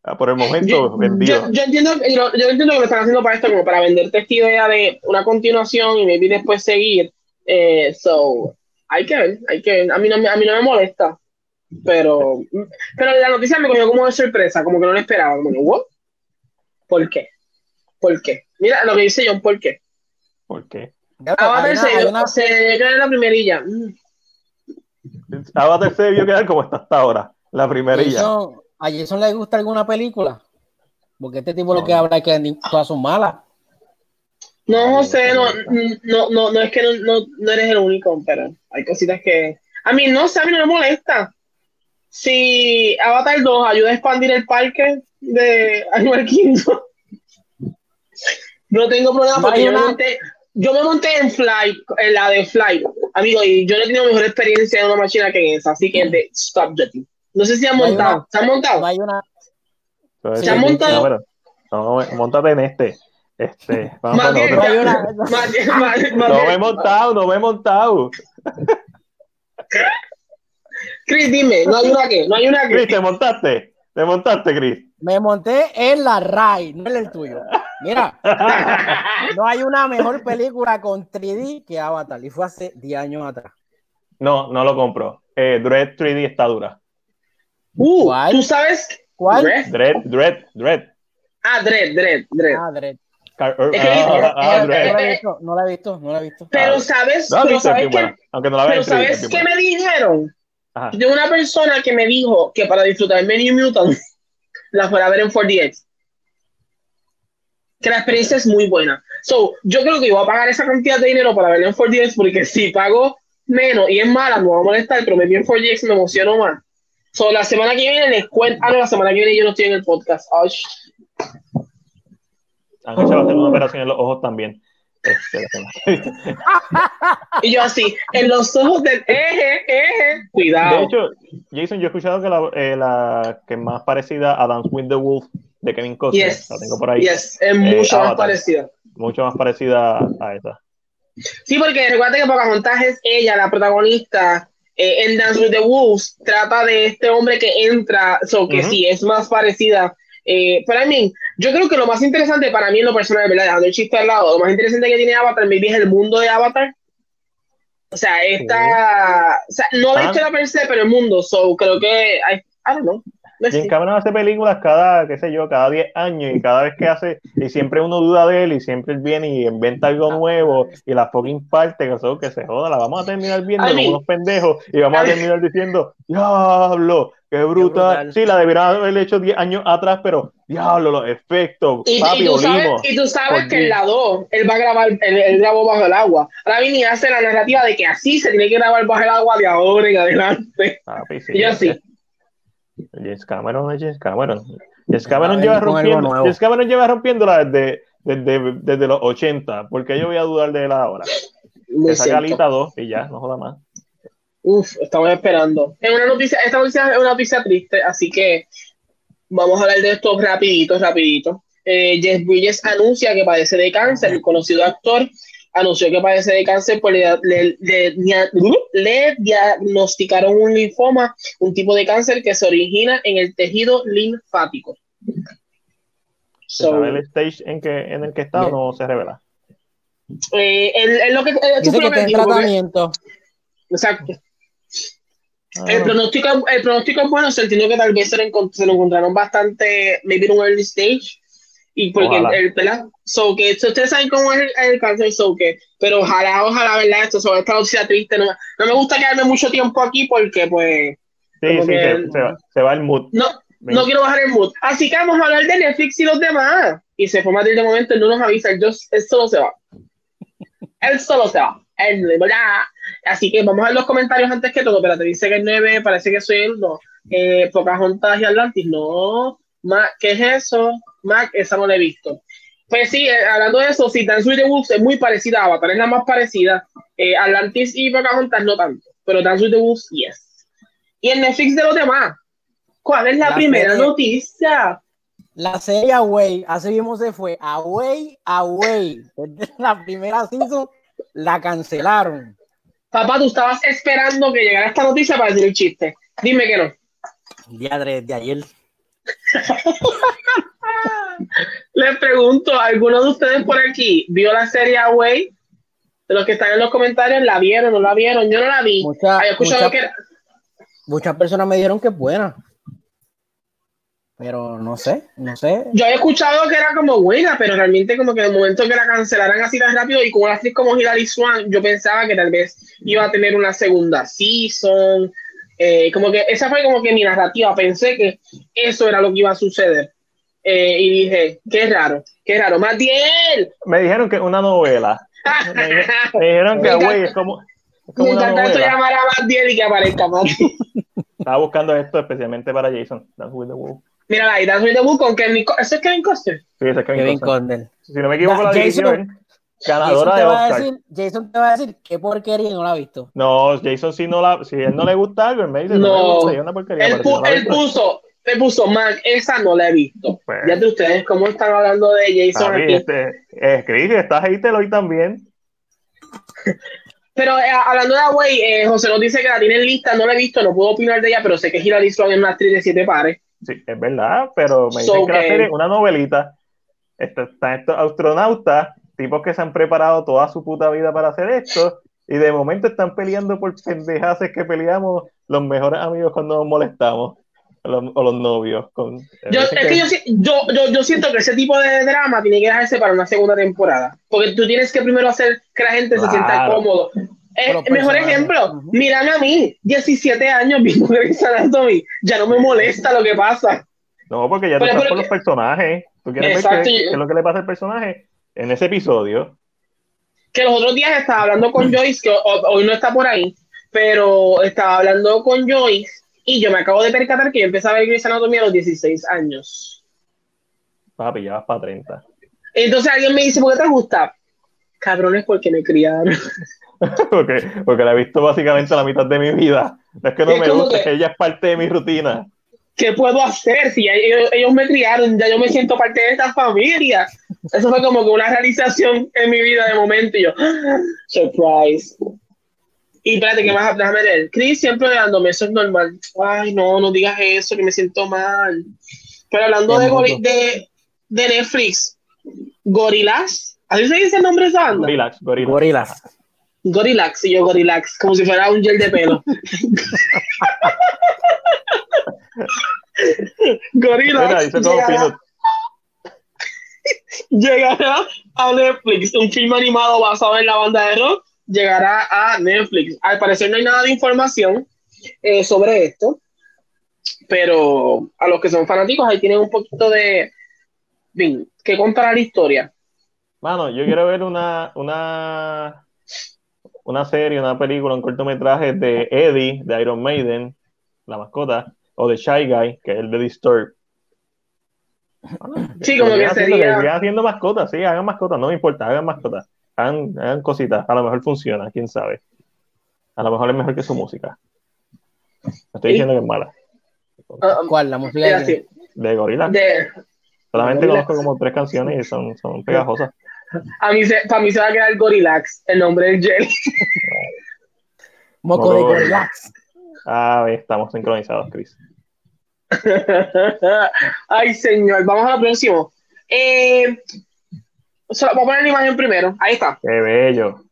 Ah, por el momento yo, vendido. Yo, entiendo, yo, yo, entiendo que lo están haciendo para esto, como para venderte esta idea de una continuación y maybe después seguir. Eh, so, hay que ver, hay que ver. A mí no, a mí no me molesta, pero, pero la noticia me cogió como de sorpresa, como que no lo esperaba. Como ¿what? ¿Por qué? ¿Por qué? Mira lo que dice John, ¿por qué? ¿Por qué? Avatar se, una... se queda en la primerilla. Avatar se debió quedar como está hasta ahora, la primerilla. Eso ¿A Jason le gusta alguna película? Porque este tipo lo que habla es que todas son malas. No, José, no, no, no, no es que no, no, eres el único, pero hay cositas que. A mí no sé, a mí no me molesta. Si Avatar 2 ayuda a expandir el parque de Animal Kingdom, no tengo problema porque yo, me monté, yo me monté en Flight, en la de Flight, amigo, y yo no he tenido mejor experiencia en una máquina que en esa, así que de Stop Jetting. No sé si han montado. ¿Se han montado? hay una... ¿Se han montado? No, montate en este. Este, [LAUGHS] vamos a no, no me he montado, no me he montado. Chris, dime, ¿no hay una que? ¿No hay una que? Chris, ¿te montaste? ¿Te montaste, Chris? Me monté en la RAI, no en el tuyo. Mira, [LAUGHS] no hay una mejor película con 3D que Avatar, y fue hace 10 años atrás. No, no lo compro. Eh, Dread 3D está dura. Uh, ¿Tú sabes? ¿Cuál? Dread, Dread, Dread. Ah, Dread, Dread, Dread. Ah, Dread. No la he visto, no la he visto. Pero sabes, no, pero sabes, que, Aunque no la pero sabes qué me dijeron de una persona que me dijo que para disfrutar New Mutant [LAUGHS] la fuera a ver en 4DX. Que la experiencia es muy buena. So, yo creo que iba a pagar esa cantidad de dinero para verla en 4DX porque si pago menos y es mala, me va a molestar, pero me vi en 4DX me emociono más. So, la semana que viene les cuento. Ah, no, la semana que viene yo no estoy en el podcast. Han hecho una operación en los ojos también. Este, y yo así, en los ojos del eje, eje, cuidado. De hecho, Jason, yo he escuchado que la, eh, la que más parecida a Dance with the Wolf de Kevin Costner, yes. la tengo por ahí. Yes, es mucho eh, más parecida. Mucho más parecida a esa. Sí, porque recuerda que Pocahontas es ella, la protagonista, eh, en Dance with the Wolves trata de este hombre que entra, so que sí es más parecida. Eh, pero a mí, yo creo que lo más interesante para mí en lo personal, ¿verdad? Dejando el chiste al lado, lo más interesante que tiene Avatar, maybe es el mundo de Avatar. O sea, esta, o sea, no la ah. historia per se, pero el mundo, so creo que, I, I don't know. Jim Cameron hace películas cada, qué sé yo, cada 10 años y cada vez que hace, y siempre uno duda de él y siempre él viene y inventa algo nuevo y la fucking parte que, que se joda, la vamos a terminar viendo como unos pendejos y vamos a terminar diciendo, diablo, qué brutal. Sí, la debería haber hecho 10 años atrás, pero diablo, los efectos, y, papi, y tú sabes, y tú sabes que en la 2 él va a grabar, él, grabó bajo el agua. Ahora viene hace la narrativa de que así se tiene que grabar bajo el agua de ahora en adelante. Papi, sí, y así. James Cameron es James Cameron. James Cameron, lleva rompiendo, James Cameron lleva rompiéndola desde, desde, desde, los 80. porque yo voy a dudar de él ahora? Que saca Alita 2 y ya, no joda más. Uf, estamos esperando. Es una noticia, esta noticia es una noticia triste, así que vamos a hablar de esto rapidito, rapidito. Eh, Jeff Bridges anuncia que padece de cáncer, el conocido actor anunció que padece de cáncer, pues le, le, diagnosticaron un linfoma, un tipo de cáncer que se origina en el tejido linfático. ¿Se sabe el stage en, que, en el que está o no se revela? Eh, el, lo que, Dice que está en tratamiento. Exacto. Ah. El, pronóstico, el pronóstico es bueno, se entiende que tal vez se lo, encontraron bastante, maybe en un early stage, Y porque Ojalá. el, ¿verdad? So que ustedes saben cómo es el, el cáncer, so que, pero ojalá, ojalá, ¿verdad? Esto sobre esta noticia triste. No, no me gusta quedarme mucho tiempo aquí porque, pues, Sí, Como sí, que- se, se va, se va el mood. no, no quiero bajar el mood. Así que vamos a hablar de Netflix y los demás. Y se fue Matilde de momento, él no nos avisa, él, just- él solo se va. Él solo se va. Él, ¿verdad? Así que vamos a ver los comentarios antes que todo. Espérate, dice que el 9 parece que soy el 2. Eh, Pocahontas y Atlantis. No. Mac, ¿qué es eso? Mac, esa no la he visto. Pues sí, eh, hablando de eso, sí, Dance with the Wolves es muy parecida a Avatar, es la más parecida. Eh, Atlantis y Pocahontas no tanto, pero Dance with the Wolves, yes. Y el Netflix de los demás. ¿Cuál es la, La primera serie- noticia? La serie Away, así mismo se fue. Away, Away. [LAUGHS] La primera season la cancelaron. Papá, tú estabas esperando que llegara esta noticia para decir el chiste. Dime que no. Día de, de ayer. [LAUGHS] Les pregunto, ¿alguno de ustedes por aquí vio la serie Away? De los que están en los comentarios, ¿la vieron o no la vieron? Yo no la vi. Mucha- Había escuchado mucha- que era- Muchas personas me dijeron que es buena. Pero no sé, no sé. Yo había escuchado que era como buena, pero realmente como que en el momento que la cancelaran así tan rápido y con una actriz como Hilary Swan, yo pensaba que tal vez iba a tener una segunda season. Eh, como que esa fue como que mi narrativa. Pensé que eso era lo que iba a suceder. Eh, y dije, qué raro, qué raro. ¡Matiel! Me dijeron que es una novela. Me, dije- [LAUGHS] me dijeron que güey, es como, es como Me una novela. llamar a Matiel y que aparezca Matiel. [LAUGHS] Estaba buscando esto especialmente para Jason. Dance with the Wolf. Mira, ahí Dance with the Wolf con Kevin Co- ¿Eso es Kevin Costner? Sí, ese es Kevin Kevin Costner. Si no me equivoco, la Jason-. Jason Ganadora te, de va a Oscar. decir, Jason te va a decir qué porquería no la ha visto. No, Jason si no la, si a él no le gusta algo, él me dice, no, No. me gusta, una porquería. Él, pu- no él puso, él puso, man, esa no la he visto. Pues. Ya de ustedes, ¿cómo están hablando de Jason aquí? este, eh, Chris, estás ahí, te lo hoy también. Pero eh, hablando de Away, eh, José nos dice que la tiene en lista, no la he visto, no puedo opinar de ella, pero sé que Hilary Swan es una actriz de siete pares. Sí, es verdad, pero me So, dicen que la serie es una novelita. Este- Están estos astronautas, tipos que se han preparado toda su puta vida para hacer esto, y de momento están peleando por pendejaces que peleamos los mejores amigos cuando nos molestamos, o los, novios. Con, Yo, dicen es que yo, si- yo, yo, yo siento que ese tipo de drama tiene que dejarse para una segunda temporada. Porque tú tienes que primero hacer que la gente se sienta cómodo. Eh, los mejor personajes. ejemplo, Ujú. mírame a mí, 17 años viendo [LAUGHS] Grey's Anatomy, ya no me molesta lo que pasa. No, porque ya Pero- estás por los que- personajes. Tú quieres ver Exacto, qué, es lo que le pasa al personaje en ese episodio. Que los otros días estaba hablando con Joyce, que ho- hoy no está por ahí, pero estaba hablando con Joyce y yo me acabo de percatar que yo empecé a ver Grey's Anatomy a los 16 años. Papi, ya vas para 30. Entonces alguien me dice, ¿por qué te gusta? Cabrones, porque me criaron. [LAUGHS] porque, porque la he visto básicamente la mitad de mi vida. No es que no Es me gusta, que- es que ella es parte de mi rutina. ¿Qué puedo hacer? Si ellos, ellos me criaron, ya yo me siento parte de esta familia. Eso fue como que una realización en mi vida de momento. Y yo, surprise. Y espérate, ¿qué más? Déjame leer. Chris siempre dándome, eso es normal. Ay, no, no digas eso, que me siento mal. Pero hablando de, de, de Netflix, Gorilas, ¿así se dice el nombre de esa banda? Relax, gorila. Gorilas. Gorilax, y yo Gorilax, como si fuera un gel de pelo. [LAUGHS] Mira, Gorilax [LAUGHS] peanut. llegará a Netflix, un film animado basado en la banda de rock, llegará a Netflix. Al parecer no hay nada de información eh, sobre esto, pero a los que son fanáticos ahí tienen un poquito de bien, que contar la historia. Mano, yo quiero ver una, una, una serie, una película, un cortometraje de Eddie, de Iron Maiden, la mascota, o de Shy Guy, que es el de Disturb. Sí, como que sería- haciendo mascotas, sí, hagan mascotas, no me importa, hagan mascotas, hagan, hagan cositas, a lo mejor funciona, quién sabe. A lo mejor es mejor que su música. No estoy diciendo que es mala. Ah, ¿Cuál? La música de así, De Gorila. de- Solamente conozco como tres canciones y son, son pegajosas. a mí se, para mí se va a quedar Gorilax, el nombre del gel. [LAUGHS] Moco de No. Gorilas. Ah, estamos sincronizados, Chris. [LAUGHS] Ay, señor, vamos a lo próximo. Eh, so- vamos a poner la imagen primero. Ahí está. Qué bello.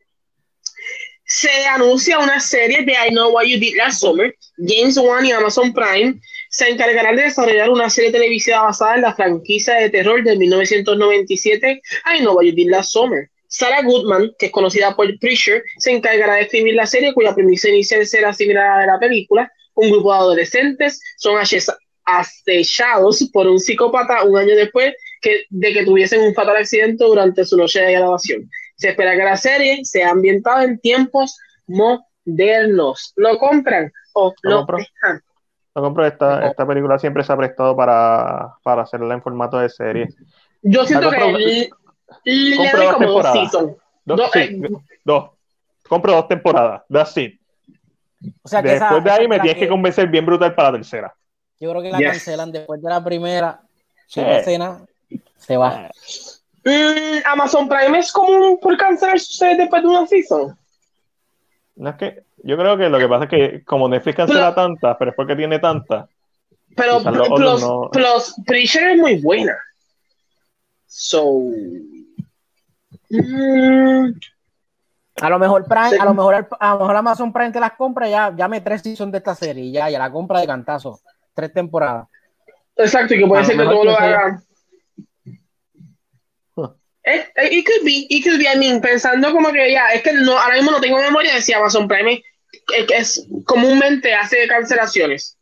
Se anuncia una serie de I Know What You Did Last Summer, James Wan y Amazon Prime. se encargará de desarrollar una serie televisiva basada en la franquicia de terror de 1997 I Know What You Did Last Summer. Sarah Goodman, que es conocida por Preacher, se encargará de escribir la serie cuya premisa inicial será similar a la de la película. Un grupo de adolescentes son acechados por un psicópata un año después que, de que tuviesen un fatal accidente durante su noche de grabación. Se espera que la serie sea ambientada en tiempos modernos. ¿Lo compran o lo, compro. Lo compro. Esta, esta película siempre se ha prestado para, para hacerla en formato de serie. Yo siento que le, le doy dos como dos temporadas. seasons. Dos, Dos, sí, eh, dos. Compro dos temporadas. That's it. O sea que esa- Después de ahí me tienes que convencer bien brutal para la tercera. Yo creo que la Yes. cancelan después de la primera. Sí. no escena, se va. Mm, Amazon Prime es común por cancelar su serie después de una season. No es que, yo creo que lo que pasa es que como Netflix cancela tantas, pero es porque tiene tantas. Pero plus, no- plus Preacher es muy buena. So. Mm, A lo mejor Prime, Sí. a lo mejor, el- a lo mejor Amazon Prime te las compra ya, llame tres seasons de esta serie y ya, ya la compra de cantazo. Tres temporadas. exacto, y que puede A ser que todo lo que eh, It could be, it could be, I mean, pensando como que ya, es que no, ahora mismo no tengo memoria de si Amazon Prime es, es- comúnmente hace cancelaciones.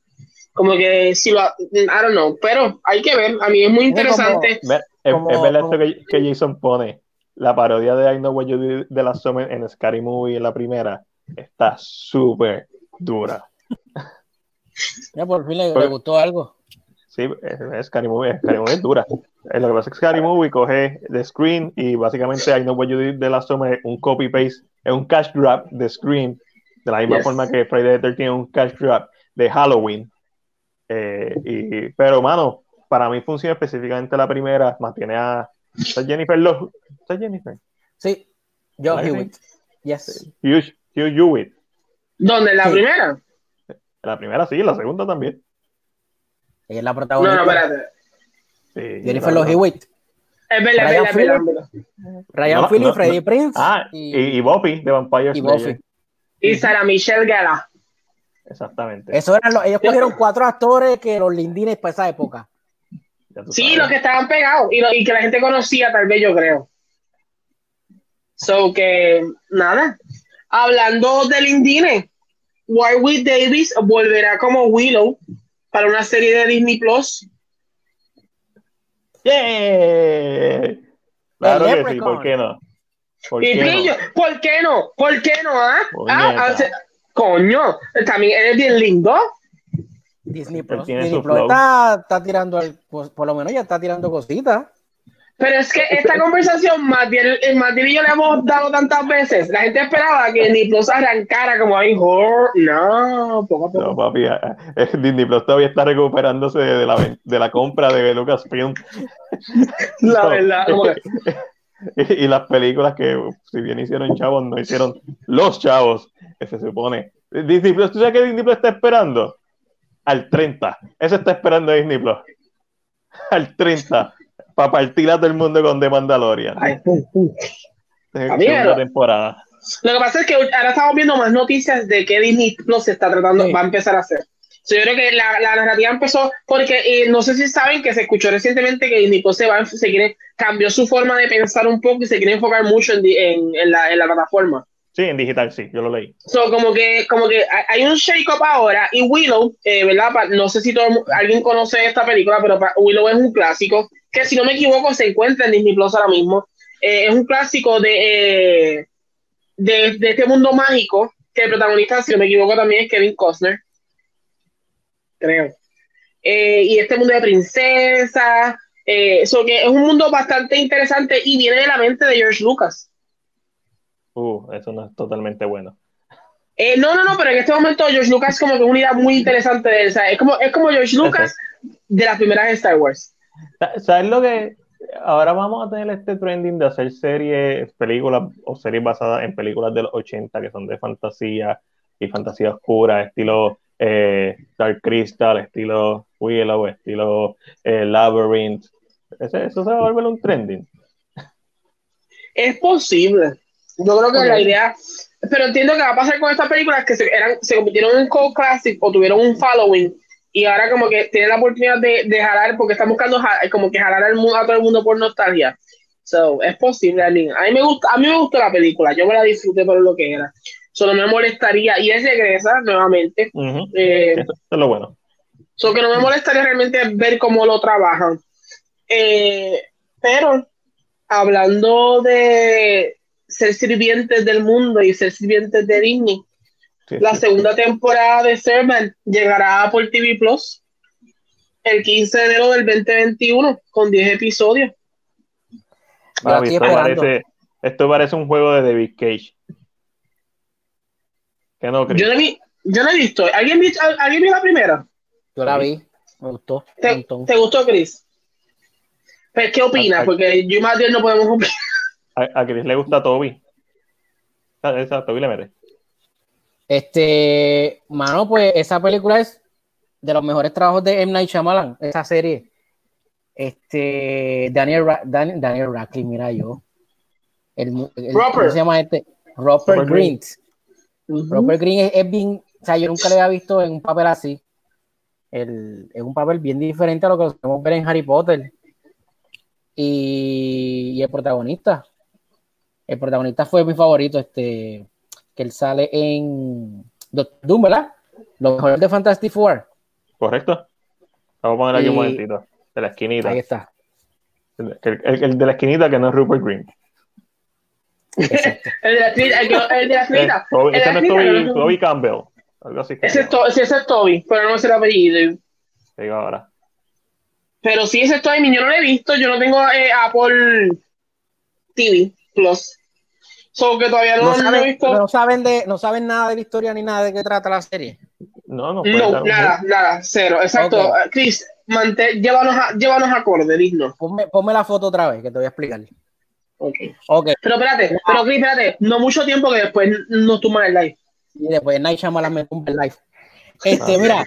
Como que si lo, I don't know, pero hay que ver, a mí es muy como- interesante. Es, Como- es verdad como- esto que, que Jason pone. La parodia de I Know What You Did de la Summer en Scary Movie en la primera está súper dura. Ya por fin le, Pues- le gustó algo. Sí, es, es Scary Movie, Scary Movie es dura. Eh, Lo que pasa es que Scary Movie coge The Screen y básicamente I Know What You Did de la Summer es un copy-paste, es un cash grab de Scream, de la misma Yes. forma que Friday the 13 es un cash grab de Halloween. Eh, y, pero, mano, para mí funciona específicamente la primera, mantiene a ¿está Jennifer Love. ¿Está Jennifer? Sí. Sí. Hewitt. Yes. Hugh, Hugh Hewitt. ¿Dónde? ¿La Sí. primera? La primera sí, la segunda también. Ella es la No, protagonista. no, espérate. Sí, Jennifer la- Love Hewitt. Es verdad, es Ryan. Ryan No, no. Prince. Ah, y, y Buffy de Vampire y Slayer. Y Sarah Michelle Gellar. Exactamente. Eso eran los, ellos cogieron cuatro actores que los lindines para esa época. Sí, sabes. los que estaban pegados y, lo- y que la gente conocía, tal vez yo creo. So que, nada. Hablando del Indine, Warwick Davis volverá como Willow para una serie de Disney Plus. ¡Yeah! Claro que sí. ¿por qué no? ¿Por Y qué no? ¿por qué no? ¿Por qué no? ah? Ah, ah, coño, también eres bien lindo. Disney Plus. Disney Plus está, está tirando, el, pues, por lo menos ya está tirando cositas. Pero es que esta conversación, el Matiel y yo le hemos dado tantas veces. La gente esperaba que Disney Plus arrancara como ahí, "Oh, no, poco a poco. No, papi, eh, eh, Disney Plus todavía está recuperándose de la, de la compra de Lucasfilm. La No. verdad, como que- [LAUGHS] y, y las películas que, si bien hicieron chavos, no hicieron los chavos, que se supone. Disney Plus, ¿tú sabes qué Disney Plus está esperando? Al 30. Eso está esperando Disney Plus. Al 30. Para partir a todo el mundo con The Mandalorian. Ay, pum, pum. Segunda temporada. Lo que pasa es que ahora estamos viendo más noticias de que Disney Plus se está tratando, Sí. va a empezar a hacer. So, yo creo que la, la narrativa empezó porque eh, no sé si saben que se escuchó recientemente que Disney Plus se, va, se quiere, cambió su forma de pensar un poco y se quiere enfocar mucho en, en, en la, en la plataforma. Sí, en digital, sí, yo lo leí. So, como que, como que hay- un shake-up ahora y Willow, eh, ¿verdad? Pa- no sé si todo alguien conoce esta película, pero pa- Willow es un clásico que si no me equivoco se encuentra en Disney Plus ahora mismo. Eh, es un clásico de, eh, de, de este mundo mágico que el protagonista, si no me equivoco, también es Kevin Costner. Creo. Eh, y este mundo de princesas. Eh, so que es un mundo bastante interesante y viene de la mente de George Lucas. Uh, eso no es totalmente bueno. Eh, no, no, no, pero en este momento George Lucas es como que una idea muy interesante de él. o sea, es, como, es como George Lucas de las primeras de Star Wars. Sa- ¿Sabes lo que? Ahora vamos a tener este trending de hacer series, películas o series basadas en películas de los 80 que son de fantasía y fantasía oscura, estilo eh, Dark Crystal, estilo Willow, estilo eh, Labyrinth. Ese- eso se va a volver un trending. Es posible. Yo creo que Ok. la idea. Pero entiendo que va a pasar con estas películas que se, eran, se convirtieron en cult classic o tuvieron un following y ahora como que tiene la oportunidad de, de jalar, porque están buscando como que jalar al mundo, a todo el mundo por nostalgia. So, es posible, a mí, me gusta, a mí me gustó la película, yo me la disfruté por lo que era. Solo me molestaría, y es regresa nuevamente. eh, Eso es lo bueno. So que no me molestaría realmente ver cómo lo trabajan. Eh, pero hablando de ser sirvientes del mundo y ser sirvientes de Disney, la segunda temporada de Servant llegará por TV Plus el 15 de enero del 2021 con 10 episodios. esto, parece, esto, parece, un juego de David Cage. yo, no vi, yo no he visto. ¿Alguien, ¿Alguien vio la primera? Yo la vi, me gustó. ¿Te, ¿te gustó, Chris? Pues, ¿Qué opinas? Porque yo y Matías no podemos opinar. A, a Chris le gusta Toby. Esa, Toby le mete. Este, mano, pues esa película es de los mejores trabajos de M. Night Shyamalan, esa serie. Este, Daniel, Daniel, Radcliffe, mira yo. El, ¿Cómo se llama este? Robert, Green. Robert Green es, es, bien, o sea, yo nunca le había visto en un papel así es un papel bien diferente a lo que podemos ver en Harry Potter. Y, el protagonista. El protagonista fue mi favorito, este, que él sale en Doctor Doom, ¿verdad? Lo mejor de Fantastic Four. Correcto. Vamos a poner aquí un momentito. De la esquinita. Ahí está. El, el, de la esquinita que no es Rupert Green. [LAUGHS] el de la esquinita. El, de la esquinita. Ese no es Toby, Toby Campbell. Ese es, sí, ese es Toby, pero no es el apellido. Digo ahora. Pero sí, ese es Toby. Yo no lo he visto. Yo no tengo eh, Apple TV Plus. So que todavía no, no, he visto. No saben, de, no saben nada de la historia ni nada de qué trata la serie. No, no. No, nada, nada, cero. Exacto. Chris, llévanos, a, llévanos acorde, digno. Ponme, ponme la foto otra vez que te voy a explicar. Ok. okay. Pero espérate, pero Chris, espérate. No mucho tiempo que después nos tumban el live. Y después Night Shyamalan me tumba el live. Este, ah, mira,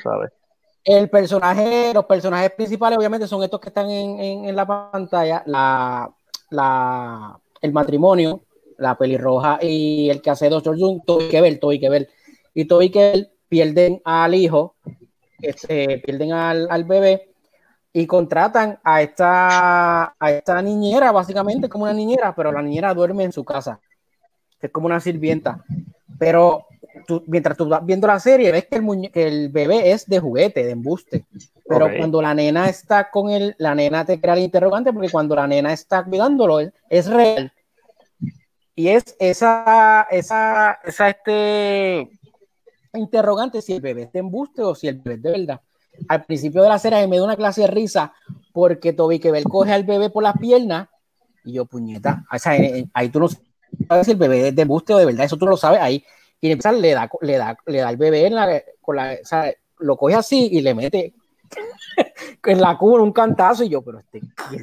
el personaje, los personajes principales obviamente son estos que están en, en, la pantalla, la, la, el matrimonio, la pelirroja y el que hace que ver, todo hay que ver. Y que ver, pierden al hijo, este, pierden al, al, bebé y contratan a esta, a esta niñera, básicamente como una niñera, pero la niñera duerme en su casa, es como una sirvienta. Pero mientras tú vas viendo la serie, ves que el, que el bebé es de juguete, de embuste. Pero cuando la nena está con él, la nena te crea el interrogante, porque cuando la nena está cuidándolo, es, real. Y es esa, esa, esa este interrogante si el bebé es de embuste o si el bebé es de verdad. Al principio de la serie me da una clase de risa porque Toby que coge al bebé por las piernas y yo, puñeta, ahí tú no sabes si el bebé es de embuste o de verdad, eso tú lo sabes ahí y empezar le da, le da, le da el bebé en la, con la, o sea, lo coge así y le mete en la cuna un cantazo y yo, pero este,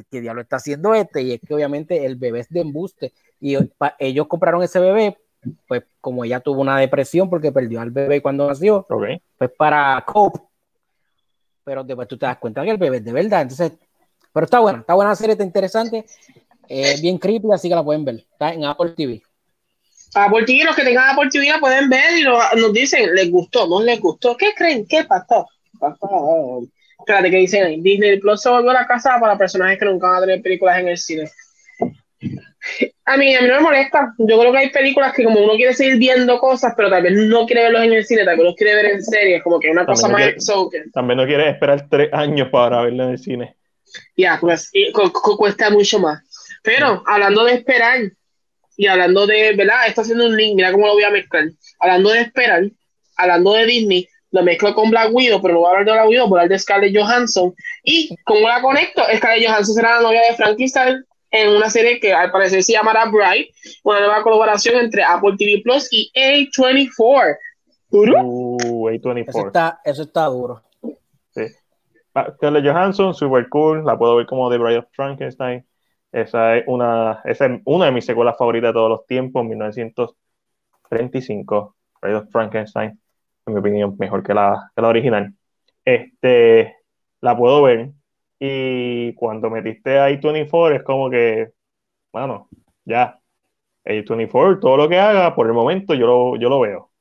¿qué, diablo está haciendo este? Y es que obviamente el bebé es de embuste y ellos compraron ese bebé, pues como ella tuvo una depresión porque perdió al bebé cuando nació, pues para cope. Pero después tú te das cuenta que el bebé es de verdad, entonces, pero está buena, está buena la serie, está interesante, eh, bien creepy, así que la pueden ver, está en Apple TV. Apple TV, los que tengan Apple TV la pueden ver y nos dicen, les gustó, no les gustó. ¿Qué creen? ¿Qué pasó? pasó? Espérate, ¿qué dicen ahí? Disney Plus se volvió a la casa para personajes que nunca van a tener películas en el cine. A mí, a mí no me molesta. Yo creo que hay películas que como uno quiere seguir viendo cosas, pero tal vez no quiere verlos en el cine, tal vez los quiere ver en series, como que una cosa más También no quiere esperar tres años para verlo en el cine. Ya, pues cuesta mucho más. Pero, hablando de esperar, y hablando de, ¿verdad? Está haciendo un link, mira cómo lo voy a mezclar. Hablando de esperar, hablando de Disney, lo mezclo con Black Widow, pero no voy a hablar de Black Widow, voy a hablar de Scarlett Johansson. Y como la conecto, Scarlett Johansson será la novia de Frankenstein en una serie que al parecer se llamará Bright, una nueva colaboración entre Apple TV Plus y A24. Uh, A24. Eso está, eso está duro. Sí. Ah, Scarlett Johansson, super cool, la puedo ver como The Bride of Frankenstein. Esa es una, esa es una de mis secuelas favoritas de todos los tiempos, 1935, Bride of Frankenstein, en mi opinión, mejor que la, que la original. Este, la puedo ver y cuando metiste a I-24 es como que, bueno, ya, I-24, todo lo que haga, por el momento yo lo, yo lo veo.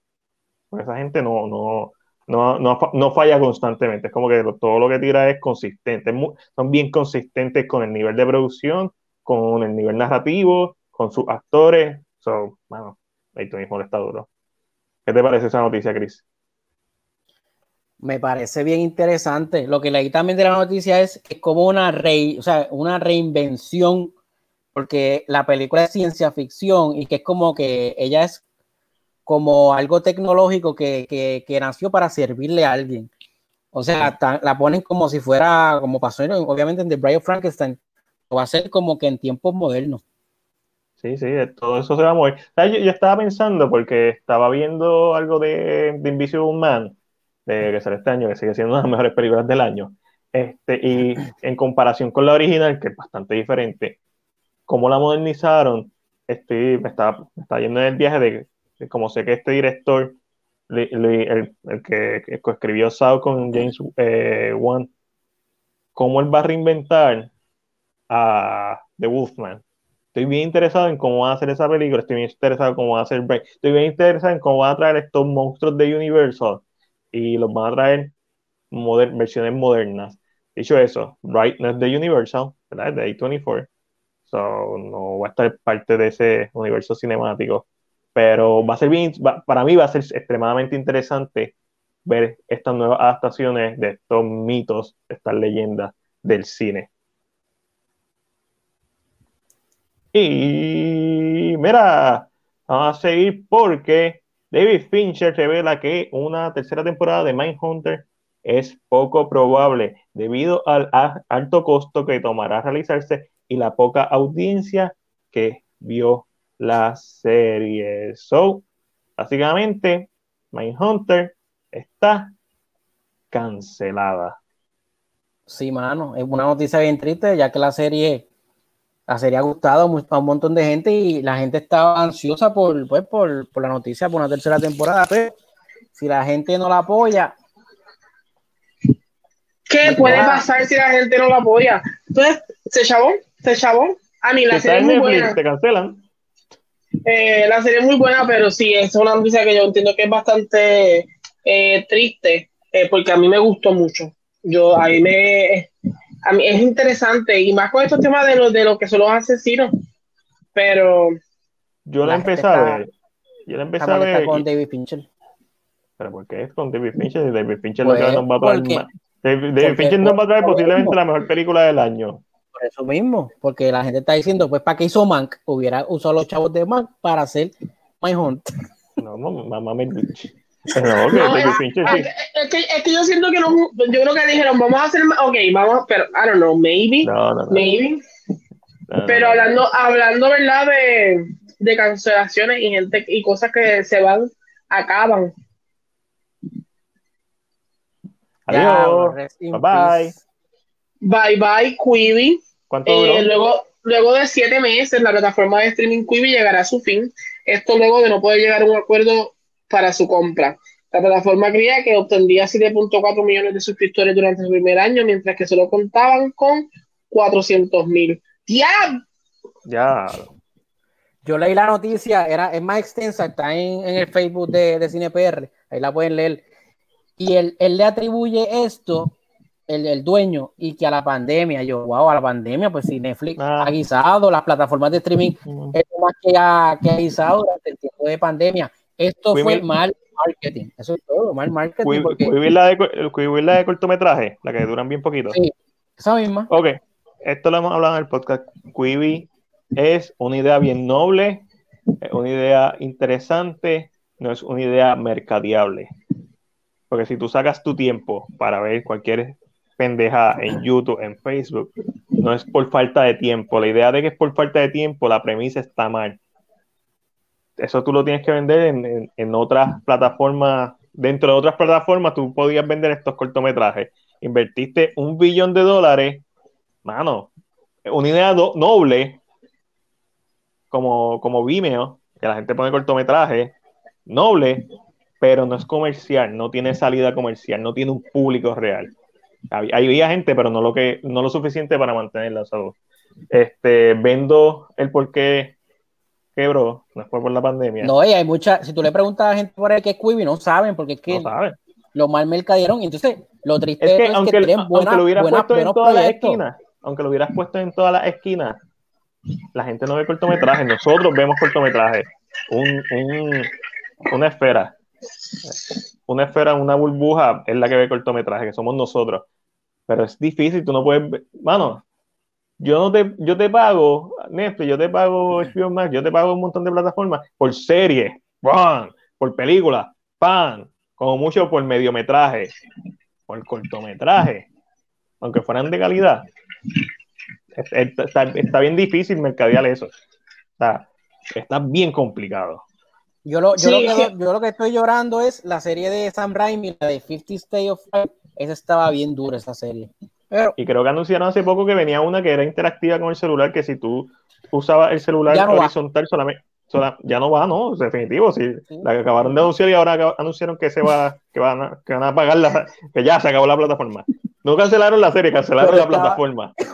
Porque esa gente no, no, no, no, no, falla constantemente. Es como que todo lo que tira es consistente. son bien consistentes con el nivel de producción, con el nivel narrativo, con sus actores. So, bueno, ahí mismo le está duro. ¿Qué te parece esa noticia, Chris? Me parece bien interesante. Lo que leí también de la noticia es que es como una, o sea, una reinvención, porque la película es ciencia ficción y que es como que ella es como algo tecnológico que, nació para servirle a alguien. O sea, la ponen como si fuera, como pasó obviamente en The Bride of Frankenstein, va a ser como que en tiempos modernos. Sí, sí, todo eso se va a mover. Yo, estaba pensando, porque estaba viendo algo de, de Invisible Man, de que sale este año, que sigue siendo una de las mejores películas del año. Este, y en comparación con la original, que es bastante diferente, cómo la modernizaron, estoy, me, está, me está yendo en el viaje de como sé que este director, el, que, escribió Sao con James eh, Wan, cómo él va a reinventar a The Wolfman. Estoy bien interesado en cómo va a hacer esa película, estoy bien interesado en cómo va a hacer Break, estoy bien interesado en cómo van a traer estos monstruos de Universal y los van a traer versiones modernas. Dicho eso, Bright no es de Universal, ¿verdad? Es de A24. So, no va a estar parte de ese universo cinemático pero va a ser bien, para mí va a ser extremadamente interesante ver estas nuevas adaptaciones de estos mitos, de estas leyendas del cine. Y mira, vamos a seguir porque David Fincher revela que una tercera temporada de Mindhunter es poco probable debido al alto costo que tomará realizarse y la poca audiencia que vio la serie. So, básicamente, Mindhunter está cancelada. Sí, mano, es una noticia bien triste, ya que la serie, la serie ha gustado a un montón de gente y la gente estaba ansiosa por, pues, por, por la noticia por una tercera temporada. Pero si la gente no la apoya, ¿qué puede pasar si la gente no la apoya? Entonces, se chavó, se chavó. A mí la serie es muy buena. Te cancelan. Eh, la serie es muy buena, pero sí, es una noticia que yo entiendo que es bastante eh, triste, eh, porque a mí me gustó mucho. Yo, a mí me, a mí es interesante, y más con estos temas de lo, de lo que son los asesinos, pero... Yo la, empecé a ver. Yo la empecé a ver. con David Fincher. ¿Pero por qué es con David Fincher? David Fincher pues, nos va a traer, David, Fincher nos va a traer posiblemente la mejor película del año. Por eso mismo, porque la gente está diciendo, pues, ¿para qué hizo Mank? Hubiera usado los chavos de Mank para hacer My Hunt. No, mamá me no, es, que, es que yo siento que no, yo creo que dijeron, vamos a hacer, ok, vamos, pero, I don't know, maybe, maybe. pero hablando, hablando, ¿verdad? De, de cancelaciones y gente y cosas que se van, acaban. Adiós. bye bye. Bye bye, Quibi. Eh, luego, luego de siete meses, la plataforma de streaming Quibi llegará a su fin. Esto luego de no poder llegar a un acuerdo para su compra. La plataforma creía que obtendría 7.4 millones de suscriptores durante su primer año, mientras que solo contaban con 400 mil. ¡Ya! Ya. Yo leí la noticia, era, es más extensa, está en, el Facebook de, de CinePR, ahí la pueden leer. Y él, él le atribuye esto el, dueño y que a la pandemia, yo, wow, a la pandemia, pues si Netflix ah. ha guisado, las plataformas de streaming mm. es lo más que ha, que ha guisado durante el tiempo de pandemia. Esto fue mal marketing, eso es todo, mal marketing. Porque... la de, la de cortometraje, la que duran bien poquito. Sí, esa misma. Ok, esto lo hemos hablado en el podcast. Quibi es una idea bien noble, es una idea interesante, no es una idea mercadeable. Porque si tú sacas tu tiempo para ver cualquier pendeja en YouTube, en Facebook, no es por falta de tiempo. La idea de que es por falta de tiempo, la premisa está mal. Eso tú lo tienes que vender en, otras plataformas. Dentro de otras plataformas, tú podías vender estos cortometrajes. Invertiste un billón de dólares, mano, una idea noble, como, como Vimeo, que la gente pone cortometrajes, noble, pero no es comercial, no tiene salida comercial, no tiene un público real. Había gente, pero no lo que no lo suficiente para mantener la salud. Este, vendo el por qué quebró, no fue por la pandemia. No, y hay mucha, si tú le preguntas a la gente por ahí qué es Quibi, no saben, porque es que no saben. lo mal mercadearon. Y entonces, lo triste Es que, es aunque, que lo hubieras buenas, puesto en todas las esquinas, aunque lo hubieras puesto en todas las esquinas, la gente no ve cortometrajes. Nosotros vemos cortometrajes. Un, un- una esfera. Una esfera, una burbuja es la que ve cortometraje, que somos nosotros. Pero es difícil, tú no puedes. ver- Mano, yo no te, yo te pago Netflix, yo te pago HBO Max, yo te pago un montón de plataformas por serie, ¡pam! por película, pan, como mucho por mediometraje, por cortometraje, aunque fueran de calidad. Es- es- Está, está bien difícil mercadear eso. Está, está bien complicado. Yo lo, yo, Sí, lo que, es que- yo lo que estoy llorando es la serie de Sam Raimi, la de 50 State of Fire. Esa estaba bien dura, esa serie. Pero Y creo que anunciaron hace poco que venía una que era interactiva con el celular, que si tú usabas el celular no horizontal solamente, sola- ya no va, ¿no? Definitivo, sí. Sí. La que acabaron de anunciar y ahora anunciaron que se va, que van a, que van a pagar la, que ya se acabó la plataforma. No cancelaron la serie, cancelaron Pero la estaba- plataforma. [LAUGHS]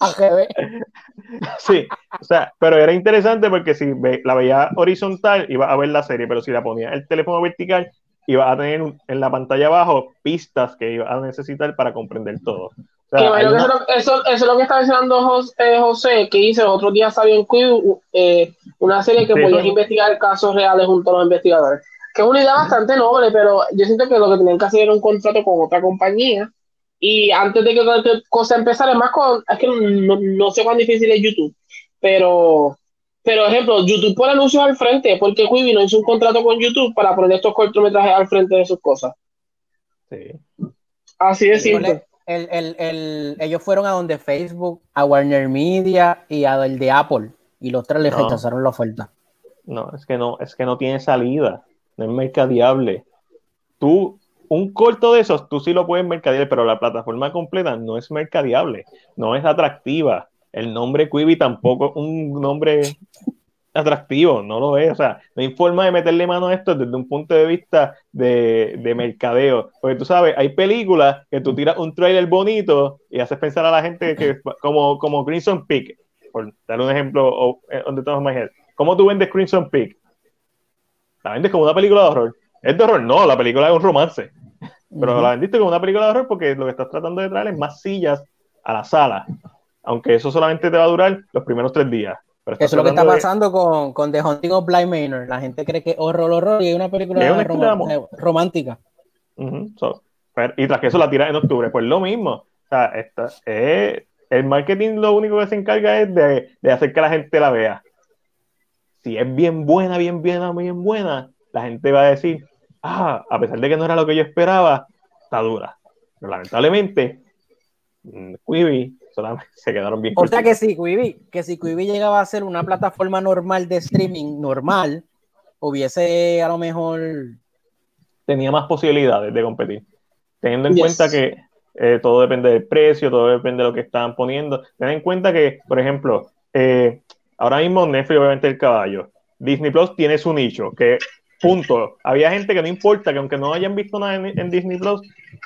[LAUGHS] Sí, o sea, pero era interesante porque si ve- la veía horizontal iba a ver la serie, pero si la ponía el teléfono vertical iba a tener un- en la pantalla abajo pistas que iba a necesitar para comprender todo. O sea, Que hay bueno, que una- eso, es lo- eso, es lo que está mencionando Jos- eh, José, que hice el otro día sabía en eh, una serie que Sí, podías investigar casos reales junto a los investigadores. Que es una idea bastante noble, pero yo siento que lo que tenían que hacer era un contrato con otra compañía. Y antes de que cualquier cosa empezara, es más con, es que no, no sé cuán difícil es YouTube, pero, pero ejemplo, YouTube pone anuncios al frente, porque Quibi no hizo un contrato con YouTube para poner estos cortometrajes al frente de sus cosas. sí. Así de simple. el, el, el- ellos fueron a donde Facebook, a Warner Media y a el de Apple. Y los tres les No. rechazaron la oferta. No, es que no, es que no tiene salida, no es mercadeable. Tú, un corto de esos, tú sí lo puedes mercadear, pero la plataforma completa no es mercadeable, no es atractiva. El nombre Quibi tampoco es un nombre atractivo, no lo es. O sea, no hay forma de meterle mano a esto desde un punto de vista de, de mercadeo. Porque tú sabes, hay películas que tú tiras un trailer bonito y haces pensar a la gente que, [LAUGHS] como, como Crimson Peak, por dar un ejemplo eh, donde todos más ¿Cómo tú vendes Crimson Peak? La vendes como una película de horror. ¿Es de horror? No, la película es un romance. Pero la vendiste como una película de horror porque lo que estás tratando de traer es más sillas a la sala. Aunque eso solamente te va a durar los primeros tres días. Pero Eso es lo que está de- pasando con, con The Haunting of Blind Manor. La gente cree que es horror, horror y es una película Es una rom- eh, romántica. Ujú, so, pero- y tras que eso la tiras en octubre, pues lo mismo. O sea, esta, eh, el marketing lo único que se encarga es de, de hacer que la gente la vea. Si es bien buena, bien buena, bien buena, la gente va a decir, ah, a pesar de que no era lo que yo esperaba, está dura. Pero lamentablemente, mm, Quibi solamente [LAUGHS] se quedaron bien O sea que si Quibi, que si Quibi llegaba a ser una plataforma normal de streaming normal, hubiese a lo mejor tenía más posibilidades de competir. Teniendo en Yes. cuenta que eh, todo depende del precio, todo depende de lo que estaban poniendo. Ten en cuenta que, por ejemplo, eh, ahora mismo Netflix obviamente el caballo. Disney Plus tiene su nicho, que punto. Había gente que no importa, que aunque no hayan visto nada en, en Disney Plus,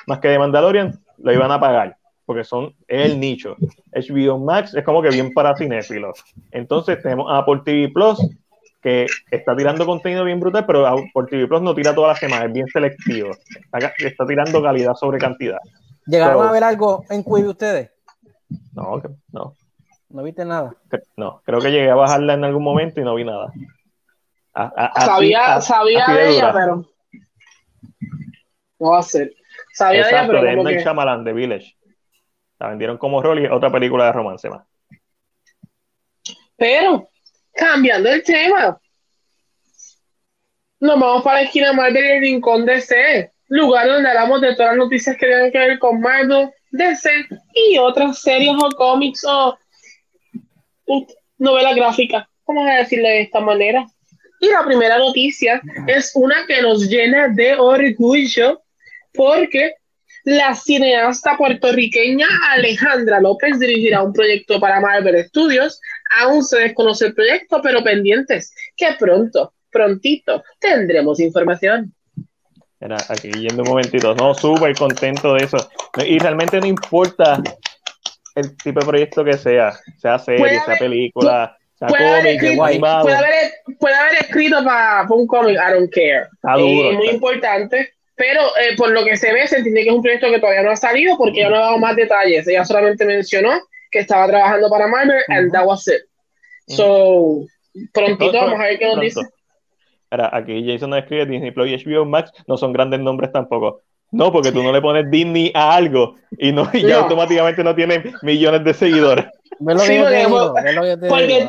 más que de Mandalorian, lo iban a pagar, porque son es el nicho. HBO Max es como que bien para cinéfilos. Entonces tenemos a Apple TV Plus, que está tirando contenido bien brutal, pero Apple TV Plus no tira todas las semanas, es bien selectivo. Está, está tirando calidad sobre cantidad. llegaron a ver algo en Quibi ustedes. No, no, No viste nada. no. Creo que llegué a bajarla en algún momento y no vi nada. A- a- así- sabía así- sabía así de ella, dura. pero no va a ser. Sabía de ella, Exacto, pero de como que Shyamalan, de Village. La vendieron como rol y otra película de romance más. Pero, cambiando el tema, nos vamos para la esquina Marvel y el Rincón DC, lugar donde hablamos de todas las noticias que tienen que ver con Marvel, DC y otras series o cómics o u- novelas gráficas, vamos a decirle de esta manera. Y la primera noticia es una que nos llena de orgullo porque la cineasta puertorriqueña Alejandra López dirigirá un proyecto para Marvel Studios. Aún se desconoce el proyecto, pero pendientes, que pronto, prontito, tendremos información. Era aquí yendo un momentito. No, súper contento de eso. Y realmente no importa el tipo de proyecto que sea, sea serie, sea película, sea Puede haber, cómic, escrito, animado. puede haber- puede haber escrito para un cómic, I don't care. Está Eh, duro. es muy importante pero eh, por lo que se ve, se entiende que es un proyecto que todavía no ha salido porque ella no ha dado más detalles. Ella solamente mencionó que estaba trabajando para Marvel and that was it. So, prontito vamos a ver qué nos dice. Ahora, aquí Jason nos escribe Disney Plus y HBO Max no son grandes nombres tampoco. No, porque tú no le pones Disney a algo y, no, y ya automáticamente no tiene millones de seguidores. Sí, porque,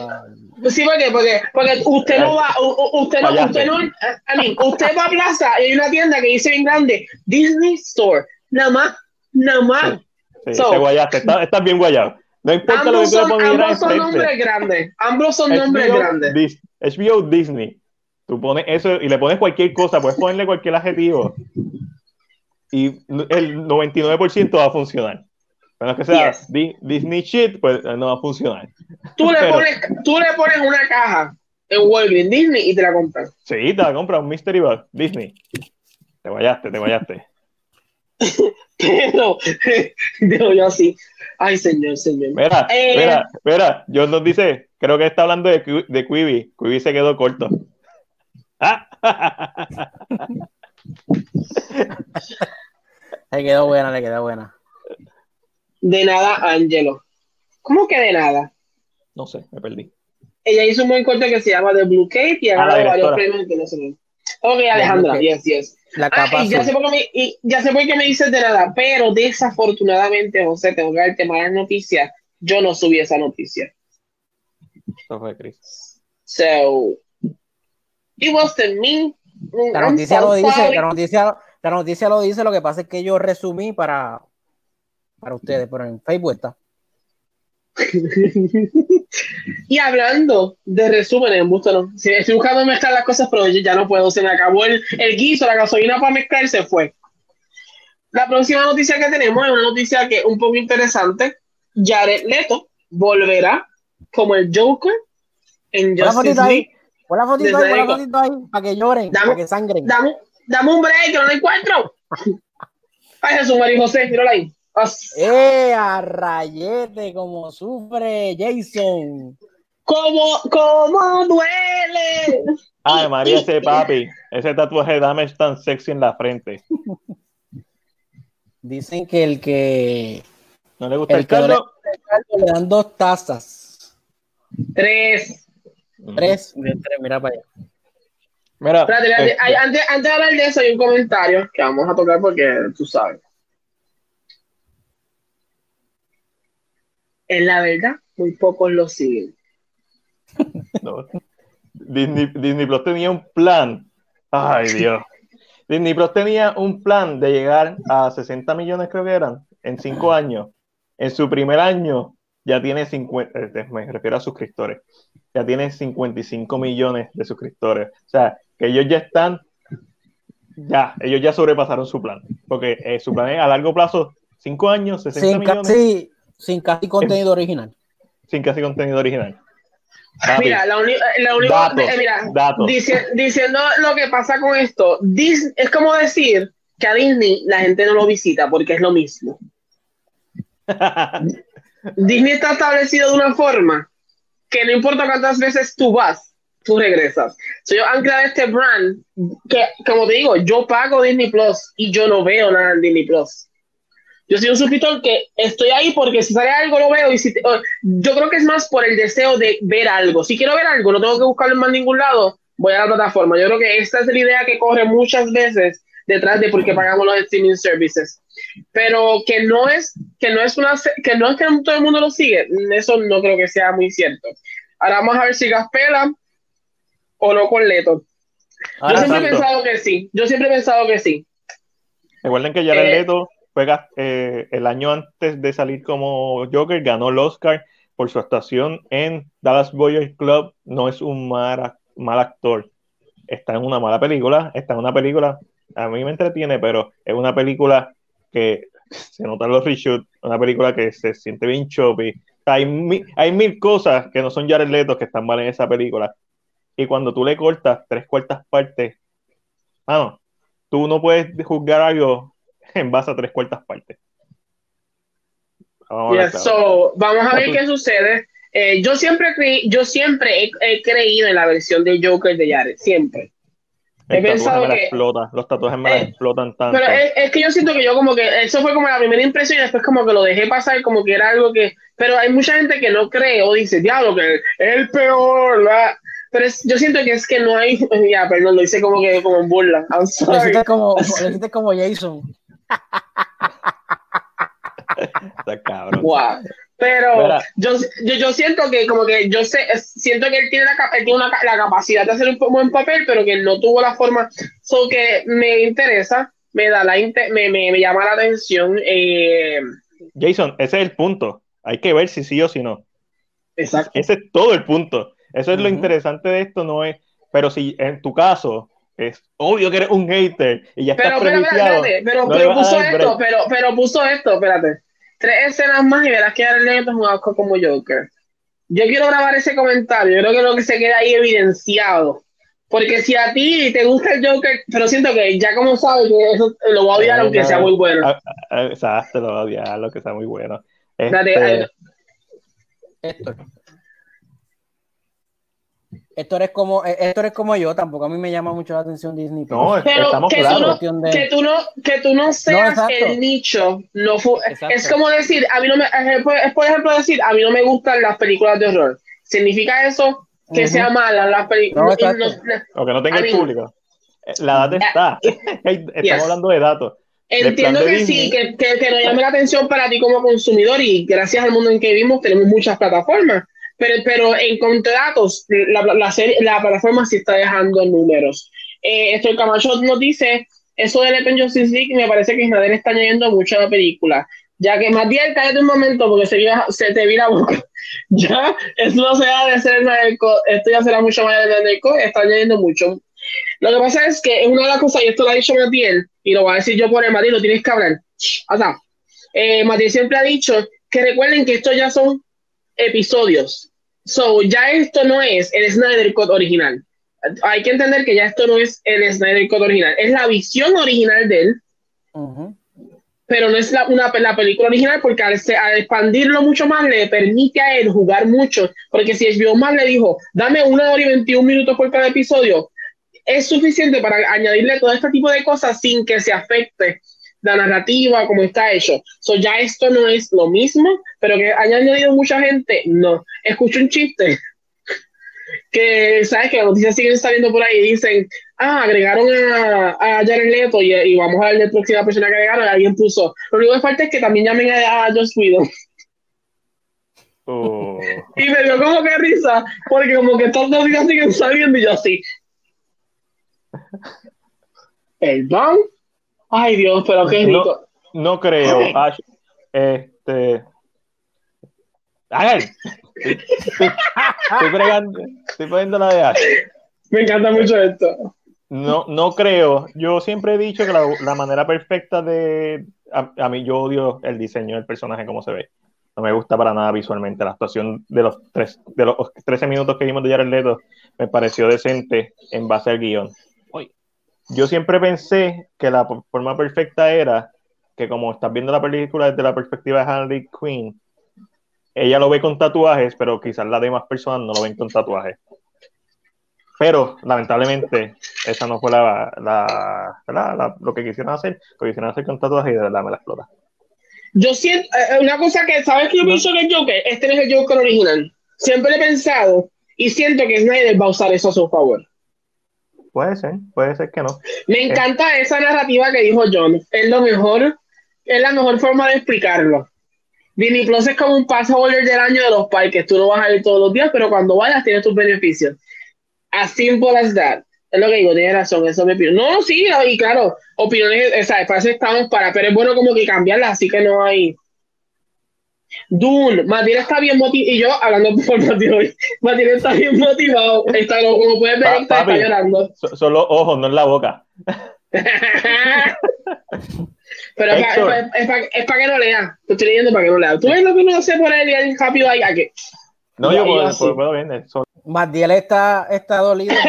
Sí, porque, porque, porque usted no va, usted no, usted no, a mí, usted va a plaza y hay una tienda que dice bien grande, Disney Store, nada más, nada más. Sí, sí te guayaste, estás, bien guayado. No importa lo que tú le pongas Ambos son nombres grandes, ambos son nombres grandes. HBO Disney, tú pones eso y le pones cualquier cosa, puedes ponerle cualquier adjetivo y el 99% va a funcionar. Bueno, que sea Disney shit, pues eh, no va a funcionar. Tú le, pones, tú le pones una caja en Walgreens Disney y te la compras. Sí, te la compras, un Mystery Box Disney. Te guayaste, te guayaste. [LAUGHS] Pero, [LAUGHS] digo yo así. Ay, señor, señor. Mira, eh, mira, mira, John nos dice, creo que está hablando de, de Quibi. Quibi se quedó corto. [LAUGHS] ¿Ah? le quedó buena, le quedó buena. De nada, Angelo. ¿Cómo que de nada? No sé, me perdí. Ella hizo un buen corte que se llama The Blue Cape y ha ah, ganado varios premios internacionales. Ok, Alejandra, yes, yes. La capa ah, y ya, sé por qué me, y ya sé por qué me dices de nada, pero desafortunadamente, José, tengo que darte malas noticias. Yo no subí esa noticia. Eso fue Chris. So, it wasn't me. La noticia, lo dice, la, noticia, la noticia lo dice, lo que pasa es que yo resumí para, para ustedes, pero en Facebook está. [LAUGHS] y hablando de resúmenes, no. Si estoy buscando mezclar las cosas, pero ya no puedo. Se me acabó el, el guiso, la gasolina para mezclar se fue. La próxima noticia que tenemos es una noticia que es un poco interesante. Jared Leto volverá como el Joker en Justice League. Pon la fotito ahí, pon la fotito ahí, para que lloren, para que sangren. Dame, dame un break, que no lo encuentro. [LAUGHS] Ay, Jesús María José, míralo ahí. ¡Eh, a rayete! Como sufre Jason. ¡Cómo, cómo duele! Ay, María, ese papi. Ese tatuaje de dame es tan sexy en la frente. Dicen que el que. ¿No le gusta el, caldo? Le dan dos tazas. Tres. Tres. Mira para allá. Mira, este- antes, antes de hablar de eso, hay un comentario que vamos a tocar porque tú sabes. En la verdad, muy pocos lo siguen. Disney, Disney Plus tenía un plan. Ay, Dios. Disney Plus tenía un plan de llegar a 60 millones, creo que eran, en cinco años. En su primer año ya tiene 50, eh, me refiero a suscriptores, ya tiene 55 millones de suscriptores. O sea, que ellos ya están, ya, ellos ya sobrepasaron su plan. Porque eh, su plan es a largo plazo, cinco años, 60 millones. Sin casi contenido original. Sin casi contenido original. Mira, la, única, eh, diciendo lo que pasa con esto, es como decir que a Disney la gente no lo visita porque es lo mismo. [LAUGHS] Disney está establecido de una forma que no importa cuántas veces tú vas, tú regresas. So, yo han creado este brand que, como te digo, yo pago Disney Plus y yo no veo nada en Disney Plus. Yo soy un suscriptor que estoy ahí porque si sale algo lo veo y si yo creo que es más por el deseo de ver algo. Si quiero ver algo, no tengo que buscarlo en más ningún lado, voy a la plataforma. Yo creo que esta es la idea que corre muchas veces detrás de por qué pagamos los streaming services. Pero que no es que no es una que no es que todo el mundo lo sigue, eso no creo que sea muy cierto. Ahora vamos a ver si Gaspela o no con Leto. yo siempre he pensado que sí. Yo siempre he pensado que sí. Recuerden que ya eh, Leto juega eh, el año antes de salir como Joker, ganó el Oscar por su actuación en Dallas Boyers Club. No es un mal, mal actor. Está en una mala película. Está en una película, a mí me entretiene, pero es una película que se notan los reshoots, una película que se siente bien choppy. Hay, mil, cosas que no son Jared Leto que están mal en esa película. Y cuando tú le cortas tres cuartas partes, ah, no, tú no puedes juzgar algo en base a tres cuartas partes. Vamos, a ver, qué sucede. Eh, yo siempre, creí, yo siempre he, creído en la versión de Joker de Jared, siempre. He pensado me la que- explota, los tatuajes me la Eh, explotan tanto. Pero es, es que yo siento que yo como que eso fue como la primera impresión y después como que lo dejé pasar como que era algo que... Pero hay mucha gente que no cree o dice, diablo, que es el peor, ¿verdad? Pero es- yo siento que es que no hay... [LAUGHS] Ya, perdón, lo hice como que como en burla. I'm Lo sorry. hiciste como, [LAUGHS] lo hiciste como Jason. Está cabrón. Wow. Pero yo, yo, yo siento que como que yo sé, siento que él tiene, la, él tiene una la capacidad de hacer un buen papel, pero que no tuvo la forma. So que me interesa, me da la inte- me, me, me llama la atención. Eh, Jason, ese es el punto. Hay que ver si sí o si no. exacto. Ese es todo el punto. Eso es lo interesante de esto, no es. Pero si en tu caso es obvio que eres un hater y ya Pero, estás pero, espérate, pero, no pero puso esto, break. pero, pero puso esto, espérate. Tres escenas más y verás que el negro es un asco como Joker. Yo quiero grabar ese comentario, yo creo que lo que se queda ahí evidenciado. Porque si a ti te gusta el Joker, pero siento que ya como sabes que eso lo voy a odiar aunque no, sea muy bueno. Ah, ah, Exacto, lo voy a odiar, lo que sea muy bueno. Espérate, Este, Héctor. Héctor es como, eh, Héctor es como yo, tampoco a mí me llama mucho la atención Disney. no. Pero estamos que tú no- de- que tú no que tú no seas el nicho no fu- es como decir a mí no me es por- ejemplo decir a mí no me gustan las películas de horror significa eso que sea mala las No, películas exacto. O que no tenga el público. La data está. [LAUGHS] Estamos Yes. hablando de datos. Entiendo que sí que, que, que nos llame la atención para ti como consumidor y gracias al mundo en que vivimos tenemos muchas plataformas pero pero en datos la, la, serie la plataforma sí está dejando números. Eh, esto el Camacho nos dice eso del Open Justice League me parece que Snyder está añadiendo mucho a la película ya que bien cállate un momento porque se, vira- se te vira boca. [LAUGHS] Ya eso no se da de ser Cut, esto ya será mucho más de Cut, está añadiendo mucho. Lo que pasa es que es una de las cosas y esto lo ha dicho Matiel y lo voy a decir yo por el Matiel lo tienes que hablar. O sea eh, Matiel siempre ha dicho que recuerden que estos ya son episodios so ya esto no es el Snyder Cut original hay que entender que ya esto no es el Snyder Cut original es la visión original de él Ujú. pero no es la, una, la película original porque al, al expandirlo mucho más le permite a él jugar mucho, porque si HBO más le dijo, dame una hora y 21 minutos por cada episodio, es suficiente para añadirle todo este tipo de cosas sin que se afecte la narrativa como está hecho. So, ya esto no es lo mismo, pero que haya añadido mucha gente, no. Escucho un chiste que, ¿sabes? Que las noticias siguen saliendo por ahí y dicen, ah, agregaron a, a Jared Leto y, y vamos a ver la próxima persona que agregaron, alguien puso, lo único que falta es que también llamen a, a Joss Whedon. Oh. [LAUGHS] Y me dio como que risa, porque como que estas noticias siguen saliendo y yo así. ¿Perdón? Ay Dios, pero qué rico. No creo. Este. Ángel. Estoy, estoy bregando- estoy poniendo la de Ash. Me encanta mucho esto. No, no creo. Yo siempre he dicho que la, la manera perfecta de. A, a mí, yo odio el diseño del personaje, como se ve. No me gusta para nada visualmente. La actuación de los, tres, de los 13 minutos que vimos de Jared Leto me pareció decente en base al guion. Oye, Yo siempre pensé que la forma perfecta era que, como estás viendo la película desde la perspectiva de Harley Quinn, ella lo ve con tatuajes, pero quizás las demás personas no lo ven con tatuajes. Pero lamentablemente esa no fue la, la- la- la- lo que quisieron hacer, lo quisieron hacer con tatuajes y de verdad me la explota. Yo siento, eh, una cosa que, ¿sabes que yo pienso que el Joker? Este no es el Joker original. Siempre he pensado y siento que Snyder va a usar eso a su favor. Puede ser, puede ser que no. Me encanta esa narrativa que dijo John. Es lo mejor, es la mejor forma de explicarlo. Disney Plus es como un pass holder del año de los parques. Tú no vas a ir todos los días, pero cuando vayas tienes tus beneficios. As simple as that. Es lo que digo, tienes razón, eso me pido. No, sí, y claro, opiniones, o sea, para eso estamos para, pero es bueno como que cambiarlas, así que no hay. Dune, Matilde está bien motivado, y yo hablando [LAUGHS] por Matilde, Matilde está bien motivado, está, como puedes ver, está, llorando. So- son los ojos, no es la boca. [LAUGHS] [LAUGHS] Pero es para es pa- es pa que no lea. Te estoy leyendo para que no lea. Tú ves lo que uno hace por él y él rápido ahí. ¿a qué? No, yo puedo, puedo, puedo ver. son- Matiel está, está dolido [LAUGHS]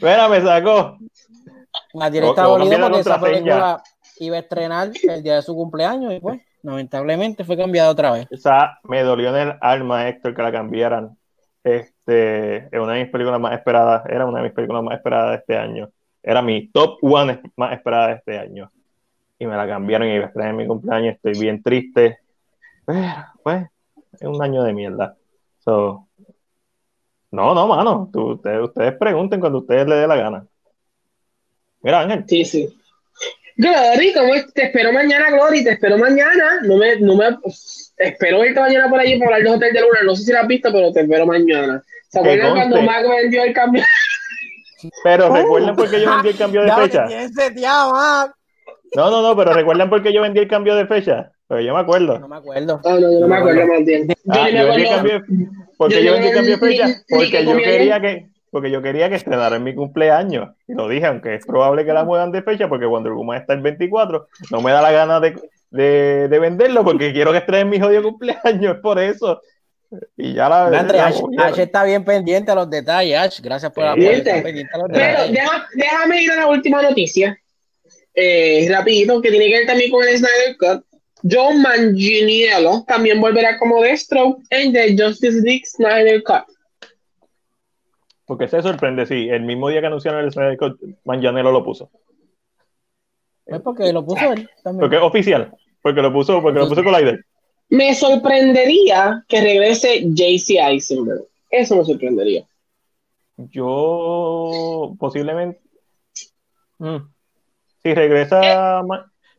Mira, me sacó. Matiel está dolido porque esa película iba a estrenar el día de su cumpleaños y pues lamentablemente fue cambiada otra vez. O sea, me dolió en el alma, Héctor, que la cambiaran. Este, es una de mis películas más esperadas, era una de mis películas más esperadas de este año. Era mi top one más esperada de este año. Y me la cambiaron y iba a estar en mi cumpleaños. Estoy bien triste. Pero, pues, es un año de mierda. So, no, no, mano. ustedes, ustedes pregunten cuando ustedes les dé la gana. Mira, Ángel. Sí, sí. Glory, ¿cómo es? Te espero mañana, Glory, te espero mañana. No me, no me, espero verte mañana por allí para hablar de Hotel de Luna. No sé si lo has visto, pero te espero mañana. ¿Se acuerdan cuando Mac vendió el cambio? Pero oh. recuerdan [LAUGHS] por qué yo vendí el cambio de fecha. No, no, no, pero recuerdan por qué yo vendí el cambio de fecha. Porque yo me acuerdo. No me acuerdo. No, no, no, me acuerdo más bien. Ah, yo, vendí el cambio de, porque yo, vendí el cambio de fecha. Porque yo quería que porque yo quería que estrenara en mi cumpleaños. Y lo dije, aunque es probable que la muevan de fecha, porque Wonder Woman está el 24, no me da la gana de, de, de venderlo, porque quiero que estrene en mi jodido cumpleaños, es por eso. Y ya la Ash, Ash, está bien pendiente a los detalles, Ash. Gracias por la Pero déjame ir a la última noticia. Eh, rapidito, que tiene que ver también con el Snyder Cut. John Manganiello también volverá como Deathstroke en The Justice League Snyder Cut. Porque se sorprende, sí, el mismo día que anunciaron el Snyder Manganiello lo puso. Es porque lo puso él también. Porque es oficial, porque lo puso, porque lo puso Collider. Me sorprendería que regrese JC Eisenberg. Eso me sorprendería. Yo posiblemente. Mm. Si regresa. Eh.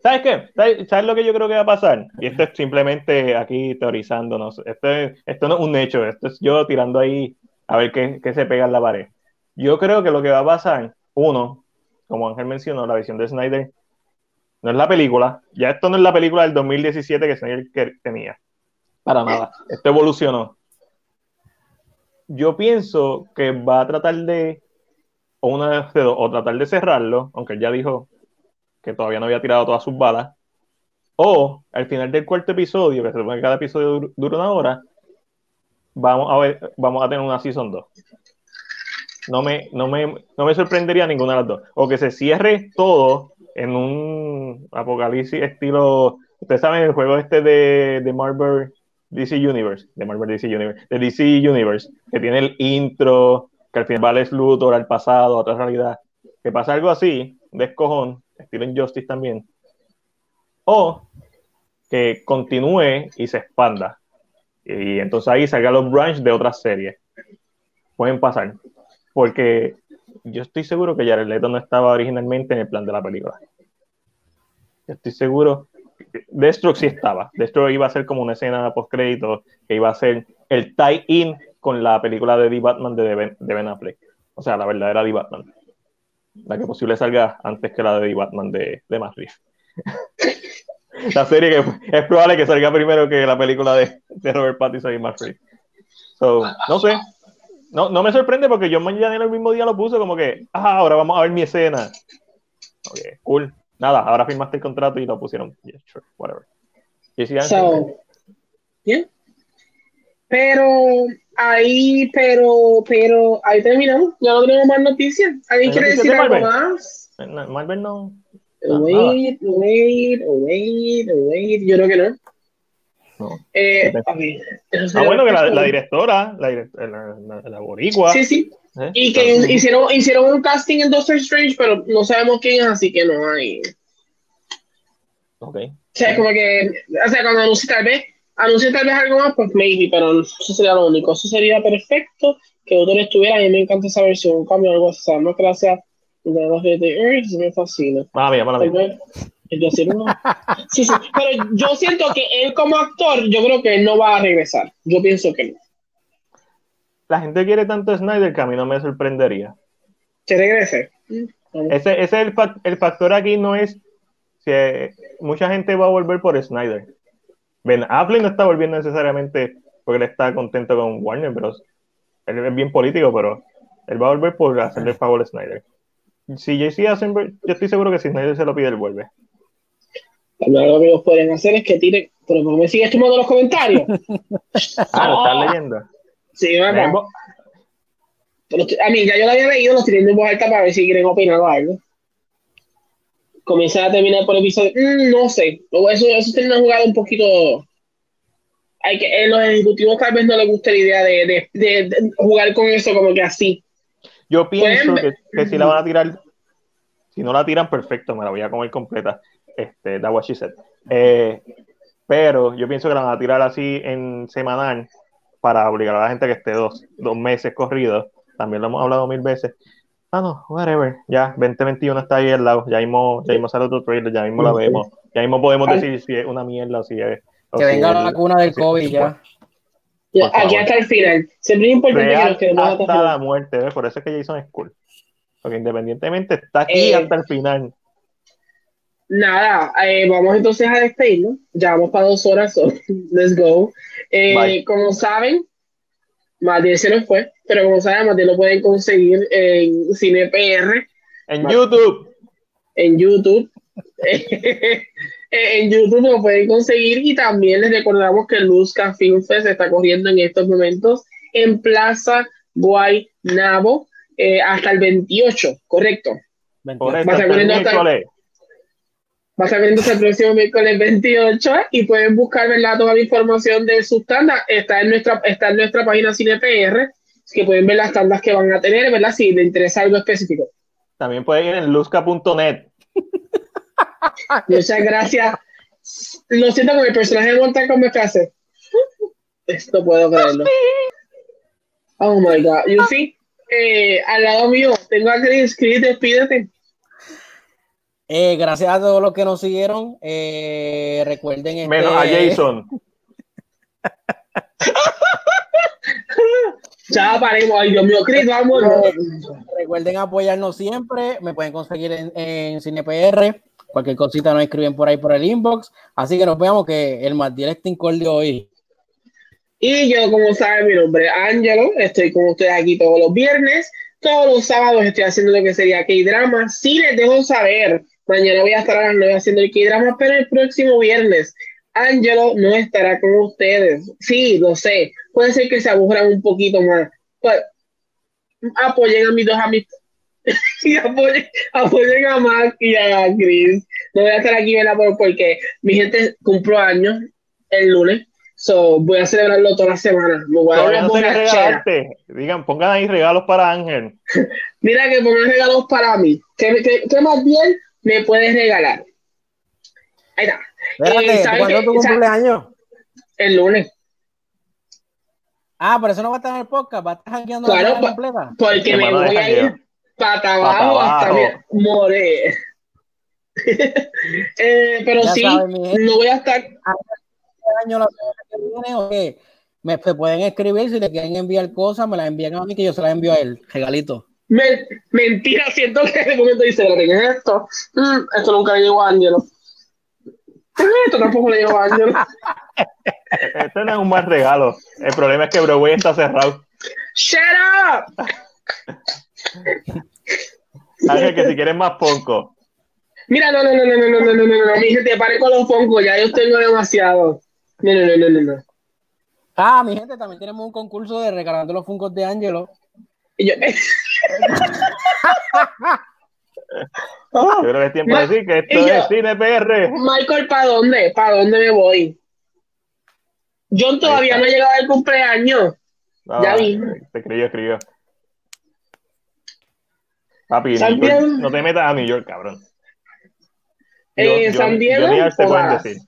¿Sabes qué? ¿Sabes, lo que yo creo que va a pasar? Y esto es simplemente aquí teorizándonos. Esto, esto no es un hecho, esto es yo tirando ahí a ver qué, se pega en la pared. Yo creo que lo que va a pasar, uno, como Ángel mencionó, la visión de Snyder no es la película. Ya esto no es la película del 2017 que Snyder tenía. Para nada. Esto evolucionó. Yo pienso que va a tratar de, o, una o tratar de cerrarlo, aunque él ya dijo que todavía no había tirado todas sus balas, o al final del cuarto episodio, que se supone que cada episodio dura una hora, vamos a ver, vamos a tener una season 2. No me, no me, no me sorprendería ninguna de las dos. O que se cierre todo en un apocalipsis estilo. Ustedes saben el juego este de, de Marvel DC Universe, de Marvel DC Universe, de DC Universe, que tiene el intro, que al final es Luthor al pasado, a otra realidad. Que pasa algo así, de escojón, estilo Injustice también. O que continúe y se expanda. Y entonces ahí salga los branch de otras series. Pueden pasar. Porque yo estoy seguro que Jared Leto no estaba originalmente en el plan de la película. estoy seguro. Deathstroke sí estaba. Deathstroke iba a ser como una escena post crédito que iba a ser el tie-in con la película de The Batman de Ben, de ben Affleck. O sea, la verdadera The Batman. La que posible salga antes que la de The Batman de, de Matt [LAUGHS] la serie que es probable que salga primero que la película de, de Robert Pattinson y Matt So, no sé. No, no me sorprende porque yo mañana en el mismo día lo puse como que, ah, ahora vamos a ver mi escena. Ok, cool. Nada, ahora firmaste el contrato y lo pusieron. Yeah, sure, whatever. So, bien. Pero ahí, pero, pero ahí terminamos. Ya no tenemos más noticias. ¿Alguien quiere decir algo más? Marvel no, Wait, wait, wait, wait. Yo creo que no. No. Eh, ah, bueno, que la, la directora, la, la, la, boricua. Sí, sí. ¿Eh? Y que hicieron, hicieron un casting en Doctor Strange, pero no sabemos quién es, así que no hay. Ok. O sea, como que, o sea, cuando anuncie tal vez, anuncie tal vez algo más, pues maybe, pero eso sería lo único. Eso sería perfecto que Doctor estuviera. A mí me encanta saber si un cambio o algo así. Sabemos que de los de Earth me fascina. Ah, mía, mala mía. Sí, sí, pero yo siento que él como actor, yo creo que él no va a regresar. Yo pienso que no. La gente quiere tanto a Snyder que a mí no me sorprendería. Que regrese. Ese, ese es el, el, factor aquí, no es si mucha gente va a volver por Snyder. Ben Affleck no está volviendo necesariamente porque él está contento con Warner, pero él es bien político, pero él va a volver por hacerle el favor a Snyder si JC hacen, yo estoy seguro que si nadie se lo pide, él vuelve. Lo que ellos pueden hacer es que tiren, pero ¿por me sigues tomando los comentarios? [LAUGHS] ah, lo estás leyendo. Sí, verdad. A mí, ya yo lo había leído, los tiré en voz alta para ver si quieren opinar o algo. Comienza a terminar por episodio. Mm, no sé. Eso, eso tiene una jugada un poquito hay que, los ejecutivos tal vez no les guste la idea de, de, de, jugar con eso como que así. Yo pienso que, que, si la van a tirar, si no la tiran, perfecto, me la voy a comer completa. Este, that what she said. Eh, pero yo pienso que la van a tirar así en semanal para obligar a la gente que esté dos, dos meses corridos. También lo hemos hablado mil veces. Ah, no, whatever. Ya, 2021 está ahí al lado. Ya mismo, ya mismo sale otro trailer, ya mismo la vemos. Ya mismo podemos decir si es una mierda o si es. O que si venga es- la vacuna del si- COVID ya. Ya, Por aquí hasta el final. Siempre es importante que Real nos quedemos hasta hasta la muerte, ¿ves? Por eso es que Jason es cool. Porque independientemente está aquí Eh, hasta el final. Nada, eh, vamos entonces a despedirnos. Ya vamos para dos horas, so [LAUGHS] let's go. Eh, como saben, Matiel se nos fue, pero como saben, Matiel lo pueden conseguir en Cine PR, En. YouTube. en YouTube. [LAUGHS] en YouTube lo pueden conseguir y también les recordamos que Luzca Film Fest está corriendo en estos momentos en Plaza Guaynabo eh, hasta el 28, correcto. Por 28. eso, Vas a hasta el corriendo hasta- miércoles. Va a salir entonces el próximo miércoles 28 y pueden buscar ¿verdad? toda la información de sus tandas. Está en nuestra, está en nuestra página CinePR, que pueden ver las tandas que van a tener, ¿verdad? Si les interesa algo específico. También pueden ir en luzca.net. [LAUGHS] Muchas gracias. Lo siento con el personaje de Mortal Kombat que hace. Esto puedo creerlo. Oh my god. You see, eh, al lado mío tengo a Chris. Chris, despídete. Eh, gracias a todos los que nos siguieron. Eh, recuerden. este- Menos a Jason. [LAUGHS] Ya paremos. Ay, Dios mío, Chris, vamos. Recuerden apoyarnos siempre. Me pueden conseguir en, en CinePR. Cualquier cosita nos escriben por ahí por el inbox. Así que nos vemos que el más directo incordio hoy. Y yo, como saben, mi nombre es Angelo. Estoy con ustedes aquí todos los viernes. Todos los sábados estoy haciendo lo que sería K-Drama. Sí les dejo saber. Mañana voy a estar a las 9 haciendo el K-Drama, pero el próximo viernes Angelo no estará con ustedes. Sí, lo sé. Puede ser que se aburran un poquito más. Pero apoyen a mis dos amistades. [LAUGHS] y apoyen, apoyen a Mac y a Chris. No voy a estar aquí, ¿verdad? Por- Porque mi gente cumplió años el lunes. So, voy a celebrarlo toda la semana. Me voy a dar una no. Digan, pongan ahí regalos para Ángel. [LAUGHS] Mira que pongan regalos para mí. ¿Qué, qué, qué más bien me puedes regalar? Ahí está. Espérate, Eh, ¿sabes ¿cuándo es tu cumpleaños? El lunes. Ah, pero eso no va a estar en el podcast. Va a estar hackeando Claro, la pa- completa. Porque me voy a ir para abajo Pata hasta abajo. mi- more. [LAUGHS] Eh, pero Ya sí, no voy a estar. año la semana que viene o qué? Me pueden escribir si le quieren enviar cosas, me las envían a mí que yo se las envío a él, regalito. Me- mentira, siento que de momento dice, "Espérate, ¿qué es esto? Mm, esto nunca le llegó a Angelo. Esto tampoco le llegó a Angelo. Este no es un mal regalo. El problema es que Broadway está cerrado. ¡Shut up! Ángel, que si quieres más ponco. Mira, no, no, no, no, no, no, no, no, no, no, mi gente, pare con los foncos, ya yo tengo demasiado. No, no, no, no, no, no. Ah, mi gente, también tenemos un concurso de regalando los funcos de Angelo. Y yo, [LAUGHS] Yo creo que es tiempo de decir que esto yo- es Cine PR. Michael, ¿para dónde? ¿Para dónde me voy? John todavía no ha llegado al cumpleaños. Ya vi. Te escribió, escribió. Papi, San New York- Diego. no te metas a New York, cabrón. Eh, Yo- San Diego Johnny Arce o pueden Dallas. decir.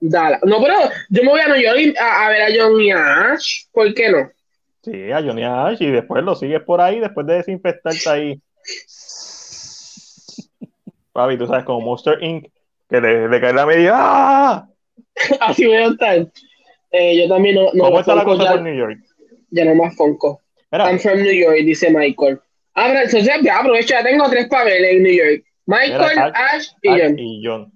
Dallas. No, pero yo me voy a New York a, a ver a John y a Ash. ¿Por qué no? Sí, a Johnny Ash y después lo sigues por ahí después de desinfectarte ahí. Papi, tú sabes, como Monster Inc. que le, le cae la media. ¡Ah! Así voy a estar. Eh, yo también no. no ¿Cómo está la cosa ya, por New York? ya no más Fonco. I'm from New York, dice Michael. Ahora, entonces ya aprovecho, ya tengo tres papeles en New York. Michael, Mira, Ash- Ash y Ash y John.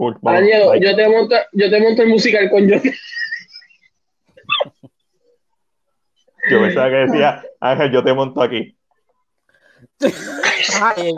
Cool, vamos, bye. yo te monto, yo te monto el musical con John. Yo pensaba que decía, Ángel, yo te monto aquí. Ay,